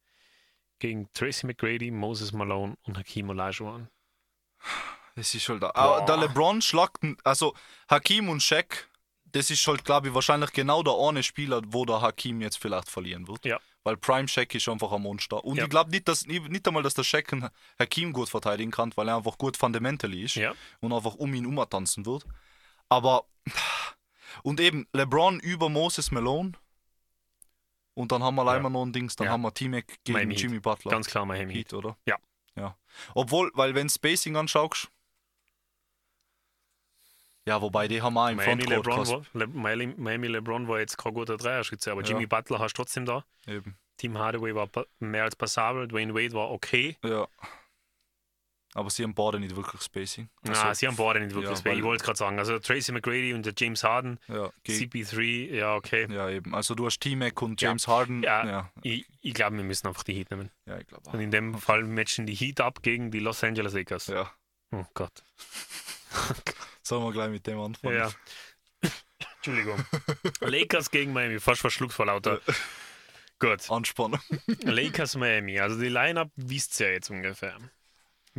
B: gegen Tracy McGrady, Moses Malone und Hakim Olajuwon.
A: Das ist halt da.
B: Boah.
A: Aber der LeBron schlagt, also Hakim und Shaq, das ist halt, glaube ich, wahrscheinlich genau der eine Spieler, wo der Hakim jetzt vielleicht verlieren wird.
B: Ja.
A: Weil Prime Shaq ist einfach ein Monster. Und
B: Ja.
A: ich glaube nicht, dass nicht nicht einmal, dass der Shaq einen Hakim gut verteidigen kann, weil er einfach gut fundamentally ist
B: Ja.
A: und einfach um ihn umtanzen wird. Aber und eben LeBron über Moses Malone. Und dann haben wir leider noch ein Dings, dann
B: Ja.
A: haben wir T-Mac gegen
B: Miami Heat.
A: Jimmy Butler.
B: Ganz klar Miami Heat.
A: Heat, oder?
B: Ja.
A: Ja. Obwohl, weil wenn Spacing anschaust, ja, wobei die haben auch im
B: Miami
A: Frontcourt
B: LeBron, war, Le, Miami, LeBron war jetzt kein guter Dreierschütze, aber
A: Ja.
B: Jimmy Butler hast du trotzdem da.
A: Eben.
B: Team Hardaway war mehr als passabel, Dwayne Wade war okay.
A: Ja. Aber sie haben beide nicht wirklich Spacing. Also,
B: Ah, sie haben beide nicht wirklich
A: ja,
B: Space. Ich wollte es gerade sagen. Also Tracy McGrady und der James Harden,
A: ja, gegen,
B: CP3, ja, okay.
A: ja, eben. Also du hast T-Mac und
B: Ja.
A: James Harden.
B: Ja.
A: Ja,
B: Ich, ich glaube, wir müssen einfach die Heat nehmen.
A: ja ich glaube
B: Und in dem Fall matchen die Heat ab gegen die Los Angeles Lakers.
A: Ja.
B: Oh Gott. [LAUGHS]
A: Sollen wir gleich mit dem anfangen?
B: Ja. Entschuldigung. Lakers gegen Miami, fast verschluckt vor lauter. [LAUGHS] Gut.
A: Anspannung.
B: Lakers Miami. Also die Line-Up wisst ihr ja jetzt ungefähr.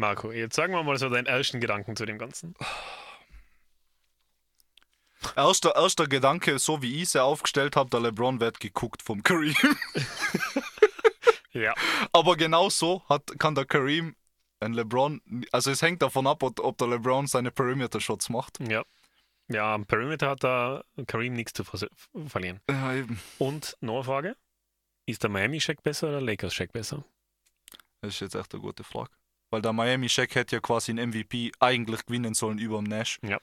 B: Marco, jetzt sagen wir mal so deinen ersten Gedanken zu dem Ganzen.
A: Erster, erster Gedanke, so wie ich es ja aufgestellt habe, der LeBron wird geguckt vom Kareem.
B: Ja. [LAUGHS]
A: Aber genau so hat, kann der Kareem ein LeBron, also es hängt davon ab, ob der LeBron seine Perimeter-Shots macht.
B: Ja. Ja, am Perimeter hat der Kareem nichts zu vers- verlieren.
A: Ja, eben.
B: Und noch eine Frage: Ist der Miami-Check besser oder der Lakers-Check besser?
A: Das ist jetzt echt eine gute Frage. Weil der Miami Shaq hätte ja quasi einen MVP eigentlich gewinnen sollen über dem Nash.
B: Ja.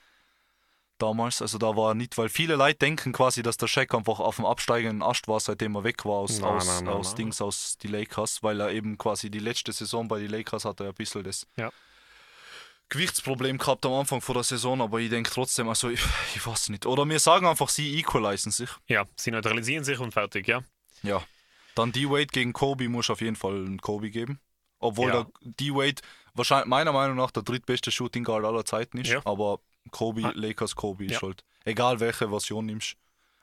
A: Damals, also da war er nicht, weil viele Leute denken quasi, dass der Shaq einfach auf dem absteigenden Ast war, seitdem er weg war aus,
B: Nein,
A: aus,
B: nein, nein,
A: aus. Dings, aus die Lakers, weil er eben quasi die letzte Saison bei den Lakers hatte er ein bisschen das
B: Ja.
A: Gewichtsproblem gehabt am Anfang vor der Saison, aber ich denke trotzdem, also ich, [LAUGHS] ich weiß nicht. Oder wir sagen einfach, sie equalisen sich.
B: Ja, sie neutralisieren sich und fertig, ja.
A: Ja. Dann D-Wade gegen Kobe muss auf jeden Fall einen Kobe geben. Obwohl
B: Ja.
A: der D-Wade wahrscheinlich meiner Meinung nach der drittbeste Shooting Guard aller Zeiten ist.
B: Ja.
A: Aber Kobe,
B: Ah.
A: Lakers Kobe ist
B: Ja.
A: halt. Egal welche Version nimmst.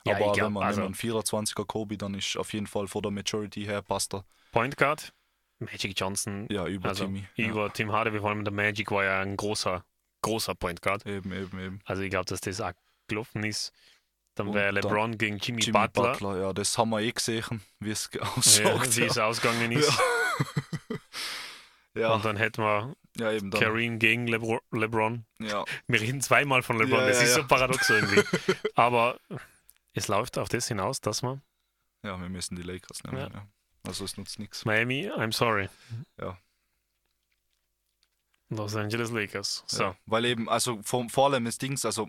B: Ja,
A: aber
B: glaub,
A: wenn man
B: also-
A: wenn man 24er Kobe, dann ist auf jeden Fall von der Maturity her passt er.
B: Point Guard, Magic Johnson,
A: Ja, über
B: also
A: Timmy.
B: über Tim Hardaway, vor allem der Magic war ja ein großer, großer Point Guard.
A: Ja, eben, eben, eben.
B: Also ich glaube, dass das auch gelaufen ist. Dann wäre
A: dann
B: LeBron gegen Jimmy,
A: Jimmy
B: Butler,
A: Butler. ja, das haben wir eh gesehen, wie es
B: ja,
A: ausschaut.
B: wie es ausgegangen ist.
A: Ja,
B: Und dann hätten wir
A: ja, eben dann.
B: Kareem gegen Lebro LeBron.
A: Ja,
B: Wir reden zweimal von LeBron,
A: Ja,
B: das
A: ja,
B: ist so paradox irgendwie. [LAUGHS] Aber es läuft auf das hinaus, dass man
A: ja, wir müssen die Lakers nehmen. Also es nutzt nichts.
B: Miami, I'm sorry.
A: Ja.
B: Los Angeles Lakers. So.
A: Weil eben, also vor, vor allem das Dings, also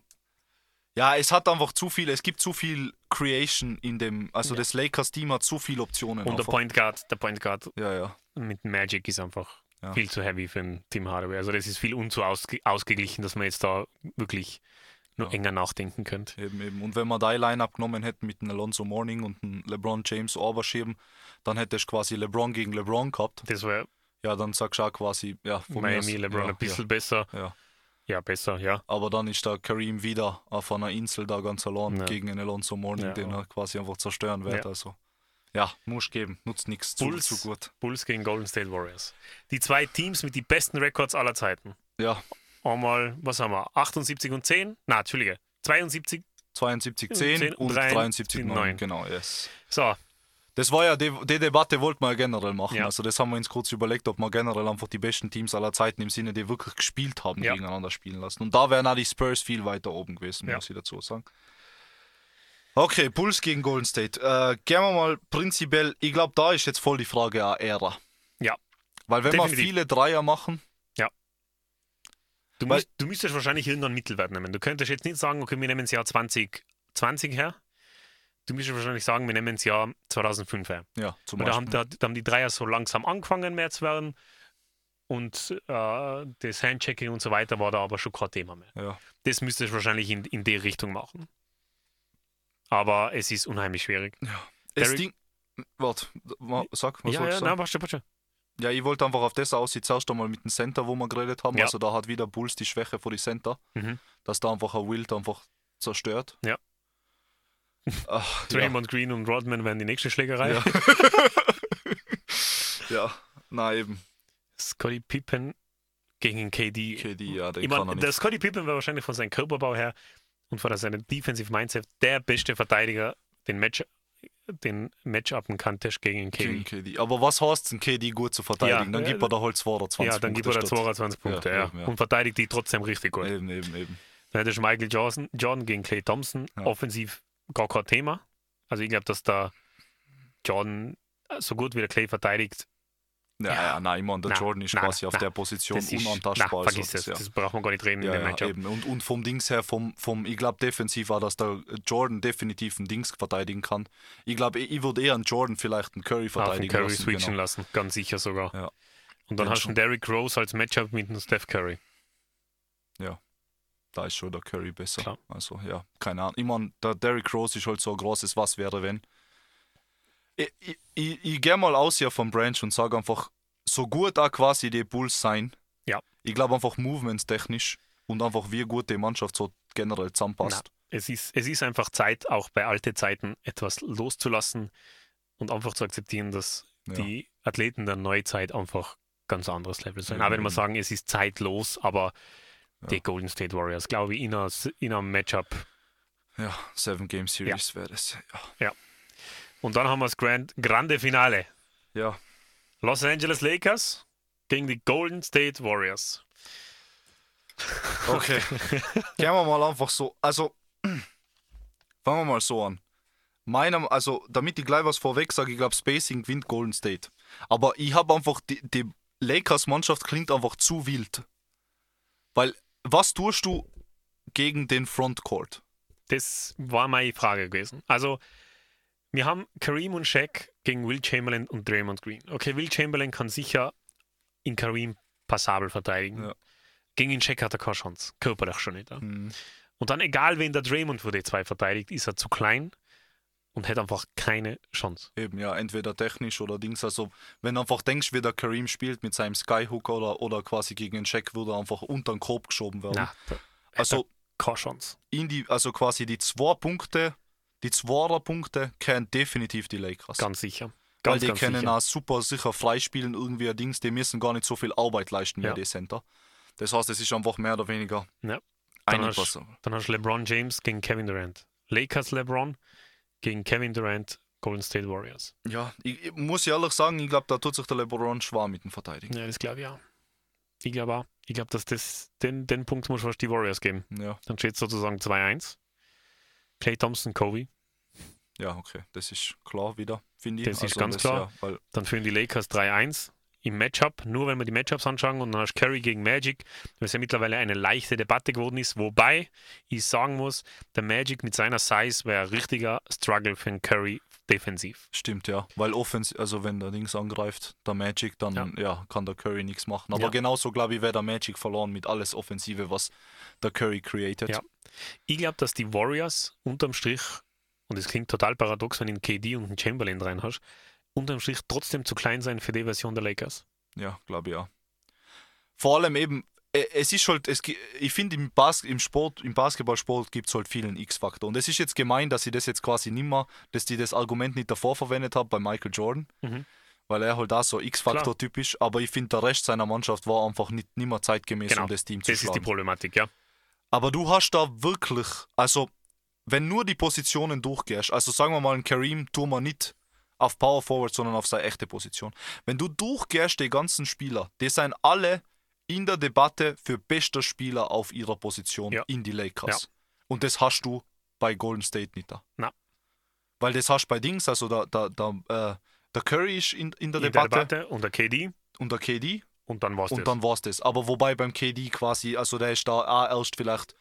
A: ja, es hat einfach zu viel, es gibt zu viel Creation in dem, also das Lakers-Team hat zu viele Optionen.
B: Und der
A: einfach.
B: Point Guard, der Point Guard
A: Ja, ja.
B: mit Magic ist einfach
A: Ja.
B: viel zu heavy für ein Team Hardaway. Also das ist viel unzu ausge ausgeglichen, dass man jetzt da wirklich nur
A: Ja.
B: enger nachdenken könnte.
A: Eben, eben. Und wenn wir da Line-Up genommen hätten mit einem Alonso Morning und einem LeBron James Oberschieben, dann hätte ich quasi LeBron gegen LeBron gehabt.
B: Das wäre
A: Ja, dann sagst du auch quasi, ja, von mir
B: Miami,
A: aus-
B: LeBron
A: ja,
B: ein bisschen besser.
A: Ja, ja.
B: Besser, ja.
A: Aber dann ist da Kareem wieder auf einer Insel da ganz allein
B: Ja.
A: gegen einen Alonso Morning,
B: Ja,
A: den er quasi einfach zerstören wird.
B: Ja.
A: Also ja, muss geben, nutzt nichts, zu, zu gut.
B: Bulls gegen Golden State Warriors. Die zwei Teams mit den besten Records aller Zeiten.
A: Ja,
B: Einmal, was haben wir? 78 und 10? Na, Entschuldige. 72.
A: 72
B: 10
A: 10 und
B: 73
A: 73 9.
B: 9.
A: Genau, yes.
B: So,
A: Das war ja, die, die Debatte wollten wir ja generell machen.
B: Ja.
A: Also das haben wir uns kurz überlegt, ob wir generell einfach die besten Teams aller Zeiten im Sinne, die wirklich gespielt haben,
B: Ja.
A: gegeneinander spielen lassen. Und da wären auch die Spurs viel weiter oben gewesen,
B: Ja.
A: muss ich dazu sagen. Okay, Bulls gegen Golden State. Äh, gehen wir mal prinzipiell, ich glaube, da ist jetzt voll die Frage auch Ära.
B: Ja.
A: Weil wenn
B: Definitiv.
A: wir viele Dreier machen,
B: du,
A: Weil-
B: müsst, du müsstest wahrscheinlich irgendeinen Mittelwert nehmen. Du könntest jetzt nicht sagen, okay, wir nehmen das Jahr 2020 her. Du müsstest wahrscheinlich sagen, wir nehmen das Jahr 2005 her.
A: ja, zum
B: Weil da haben,
A: Beispiel.
B: da, da haben die Dreier so langsam angefangen mehr zu werden. Und äh, das Handchecking und so weiter war da aber schon kein Thema mehr.
A: Ja.
B: Das müsstest du wahrscheinlich in, in die Richtung machen. Aber es ist unheimlich schwierig.
A: Das
B: Derrick-
A: Ding, warte, sag, was
B: ja,
A: sollst
B: ja,
A: du
B: nein,
A: sagen?
B: warte, warte.
A: Ja, ich wollte einfach auf das aussehen, zuerst einmal mit dem Center, wo wir geredet haben.
B: Ja.
A: Also da hat wieder Bulls die Schwäche vor die Center,
B: Mhm.
A: dass da einfach ein Wild einfach zerstört.
B: Ja. [LAUGHS]
A: Ach, ja.
B: Draymond Green und Rodman werden die nächste Schlägerei.
A: Ja. [LAUGHS] ja, na eben.
B: Scotty Pippen gegen KD.
A: KD, ja, den
B: ich
A: kann
B: mein,
A: er
B: der. Scotty Pippen war wahrscheinlich von seinem Körperbau her und von seinem Defensive Mindset der beste Verteidiger, den Match den Matchupen kanntest gegen
A: Gegen
B: KD.
A: KD. Aber was heißt denn KD gut zu verteidigen?
B: Ja,
A: dann
B: äh,
A: gibt er da halt 22
B: Ja, dann gibt er da
A: statt-
B: 22 Punkte
A: Ja,
B: ja,
A: eben, ja.
B: und verteidigt die trotzdem richtig gut.
A: Eben, eben, eben.
B: Dann hättest du Michael Jordan, Jordan gegen Clay Thompson, offensiv gar kein Thema. Also ich glaube, dass da Jordan so gut wie der Clay verteidigt,
A: Ja,
B: Ja.
A: ja, nein, ich meine, der
B: Na,
A: Jordan ist
B: na,
A: quasi auf
B: na.
A: der Position
B: ist, na,
A: unantastbar.
B: vergiss
A: also,
B: das,
A: ja.
B: das braucht man gar nicht reden
A: Ja,
B: in dem
A: ja,
B: Matchup.
A: eben. Und, und vom Dings her, vom, vom ich glaube defensiv war, dass der Jordan definitiv einen Dings verteidigen kann. Ich glaube, ich, würde eher einen Jordan vielleicht einen Curry
B: Auf den
A: verteidigen
B: Curry
A: lassen.
B: switchen
A: genau.
B: lassen, ganz sicher sogar.
A: Ja.
B: Und dann
A: Wenn
B: hast du einen Derrick Rose als Matchup mit einem Steph Curry.
A: Da ist schon der Curry besser.
B: Klar.
A: Also ja, keine Ahnung. Ich meine, der Derrick Rose ist halt so ein großes Was wäre, wenn. Ich, ich, ich, ich gehe mal aus hier vom Branch und sage einfach, so gut auch quasi die Bulls sein.
B: Ja.
A: Ich glaube einfach movementstechnisch und einfach wie gut die Mannschaft so generell zusammenpasst.
B: Es ist, es ist einfach Zeit, auch bei alten Zeiten etwas loszulassen und einfach zu akzeptieren, dass
A: Ja.
B: die Athleten der Neuzeit einfach ganz anderes Level sind.
A: Ja,
B: Auch wenn wir
A: eben.
B: sagen, es ist zeitlos, aber
A: Ja.
B: die Golden State Warriors, glaube ich, in einem Matchup.
A: Ja, Seven Game Series wäre das. Ja.
B: Und dann haben wir das Grand, Grande Finale.
A: ja.
B: Los Angeles Lakers gegen die Golden State Warriors.
A: Okay. [LAUGHS] Gehen wir mal einfach so. Also, fangen wir mal so an. Meiner, also, damit ich gleich was vorweg sage, ich glaube, Spacing gewinnt Golden State. Aber ich habe einfach, die, die Lakers-Mannschaft klingt einfach zu wild. Weil, was tust du gegen den Frontcourt?
B: Das war meine Frage gewesen. Also, wir haben Kareem und Shaq gegen Will Chamberlain und Draymond Green. Okay, Will Chamberlain kann sicher in Kareem passabel verteidigen.
A: Ja.
B: Gegen den Shaq hat er keine Chance. Körperlich schon nicht. Ja.
A: Hm,
B: Und dann, egal wen der Draymond für die zwei verteidigt, ist er zu klein und hätte einfach keine Chance.
A: Eben, ja, entweder technisch oder Dings. Also, wenn du einfach denkst, wie der Kareem spielt mit seinem Skyhook oder, oder quasi gegen den Check, würde er einfach unter den Korb geschoben werden.
B: Na,
A: also,
B: keine Chance.
A: in die, also quasi die zwei Punkte, die Zweier Punkte kennen definitiv die Lakers.
B: Ganz sicher.
A: Weil
B: Ganz,
A: die
B: ganz
A: können
B: sicher.
A: auch super sicher freispielen, irgendwie ein Dings, die müssen gar nicht so viel Arbeit leisten wie
B: Ja.
A: die Center. Das heißt, es ist einfach mehr oder weniger
B: Ja. Hast, dann hast du LeBron James gegen Kevin Durant. Lakers LeBron gegen Kevin Durant, Golden State Warriors.
A: Ja, ich, ich muss ehrlich sagen, ich glaube, da tut sich der LeBron schwer mit dem Verteidigen.
B: Ja, das glaube ich auch. Ich glaube auch. Ich glaube, dass das, den, den Punkt muss fast die Warriors geben.
A: Ja,
B: Dann steht es sozusagen 2-1. Clay Thompson, Kobe.
A: ja, okay, das ist klar wieder, finde ich.
B: Das ist ganz klar.
A: Ja, weil,
B: Dann führen die Lakers 3-1 im Matchup. Nur wenn wir die Matchups anschauen und dann hast du Curry gegen Magic, was ja mittlerweile eine leichte Debatte geworden ist. Wobei ich sagen muss, der Magic mit seiner Size wäre ein richtiger Struggle für den Curry defensiv.
A: stimmt, ja. Weil offens also wenn der Dings angreift, der Magic, dann
B: Ja.
A: ja. kann der Curry nichts machen. Aber
B: Ja.
A: genauso, glaube ich, wäre der Magic verloren mit alles Offensive, was der Curry created.
B: Ja. Ich glaube, dass die Warriors unterm Strich, und es klingt total paradox, wenn du einen KD und einen Chamberlain rein hast, unterm Strich trotzdem zu klein sein für die Version der Lakers.
A: Ja, glaube ich ja. Vor allem eben, es ist halt, es, ich finde im, Bas im Sport, im Basketballsport gibt es halt vielen X-Faktor. Und es ist jetzt gemein, dass ich das jetzt quasi nimmer, dass die das Argument nicht davor verwendet habe bei Michael Jordan,
B: Mhm.
A: weil er halt da so X-Faktor typisch, aber ich finde, der Rest seiner Mannschaft war einfach nicht nimmer zeitgemäß,
B: Genau,
A: um das Team zu
B: Das ist die
A: schlagen.
B: Problematik, ja.
A: Aber du hast da wirklich, also wenn nur die Positionen durchgehst, also sagen wir mal, ein Kareem tun wir nicht auf Power Forward, sondern auf seine echte Position. Wenn du durchgehst, die ganzen Spieler, die sind alle in der Debatte für bester Spieler auf ihrer Position
B: Ja.
A: in die Lakers. Und das hast du bei Golden State nicht da.
B: Na.
A: Weil das hast du bei Dings, also der, der, der, äh, der Curry ist in, in der
B: In
A: Debatte
B: der Debatte und der KD
A: und der KD
B: und dann war es
A: und
B: das.
A: dann war es das. Aber wobei beim KD quasi, also der ist da auch erst vielleicht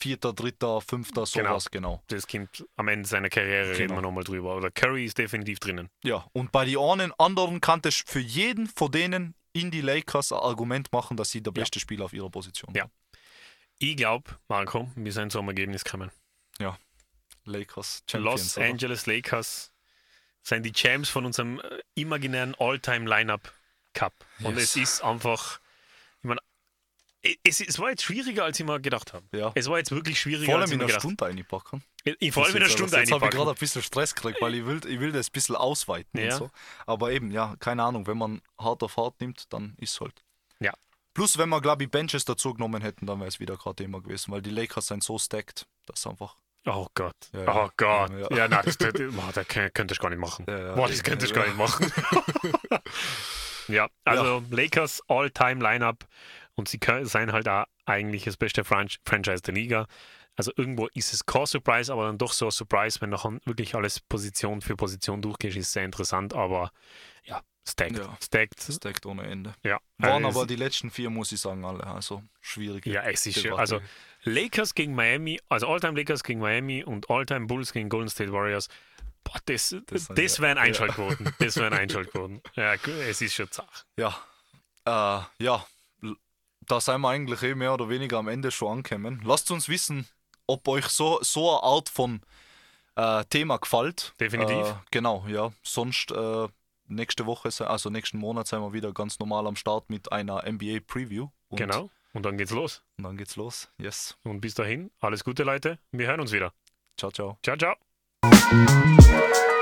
A: vierter, dritter, fünfter, sowas, genau.
B: das kommt am Ende seiner Karriere, reden
A: Genau.
B: wir nochmal drüber. Oder Curry ist definitiv drinnen.
A: Ja, und bei den einen anderen kann das für jeden von denen in die Lakers ein Argument machen, dass sie der
B: Ja.
A: beste Spieler auf ihrer Position
B: Ja. Ich glaube, Marco, wir sind zum Ergebnis gekommen.
A: sind. Lakers, Champions.
B: Los
A: oder?
B: Angeles Lakers sind die Champs von unserem äh, imaginären All-Time-Lineup Cup. Und
A: Yes.
B: es ist einfach, es, es war jetzt schwieriger, als ich mir gedacht habe.
A: Ja.
B: Es war jetzt wirklich schwieriger,
A: Vor
B: als
A: allem
B: ich
A: in
B: mir
A: einer
B: gedacht
A: Stunde einpacken.
B: habe. Ich vor allem in einer Stunde
A: Jetzt habe ich gerade
B: einpacken.
A: ein bisschen Stress gekriegt, weil ich will, ich will das ein bisschen ausweiten
B: Ja.
A: und so. Aber eben, ja, keine Ahnung, wenn man hart auf hart nimmt, dann ist halt.
B: Ja.
A: Plus, wenn wir, glaube ich, Benches dazu genommen hätten, dann wäre es wieder gerade Thema gewesen, weil die Lakers sind so stacked, dass einfach.
B: Oh Gott.
A: Ja, ja.
B: Oh Gott.
A: Ja,
B: Ja,
A: ja.
B: nein, das, das, das könnt- könntest du gar nicht machen.
A: Ja.
B: Boah, das könntest du
A: Ja.
B: gar nicht machen. [LAUGHS] ja, also Lakers All-Time-Lineup und sie können, sein halt auch eigentlich das beste Fran Franchise der Liga. Also irgendwo ist es kein Surprise, aber dann doch so ein Surprise, wenn nachher wirklich alles Position für Position durchgehst, ist sehr interessant, aber ja, stacked.
A: Ja.
B: Stacked.
A: Stacked ohne Ende.
B: Ja,
A: Waren
B: also
A: aber die letzten vier, muss ich sagen, alle. Also schwierig.
B: Ja, es ist schon- also Lakers gegen Miami, also All-Time Lakers gegen Miami und All-Time Bulls gegen Golden State Warriors. Boah, das,
A: Das
B: das,
A: ja-
B: wären
A: ja.
B: Einschaltquoten. Das wären Einschaltquoten. [LAUGHS] Ja, es ist schon zach.
A: Ja. Äh, ja. Da sind wir eigentlich eh mehr oder weniger am Ende schon angekommen. Lasst uns wissen, ob euch so, so eine Art von äh, Thema gefällt.
B: Definitiv.
A: Äh, genau, ja. Sonst äh, nächste Woche, also nächsten Monat, sind wir wieder ganz normal am Start mit einer NBA Preview. Und,
B: Genau. Und dann geht's los.
A: Und dann geht's los. Yes.
B: Und bis dahin, alles Gute, Leute. Wir hören uns wieder.
A: Ciao, ciao.
B: Ciao, ciao. Thank you.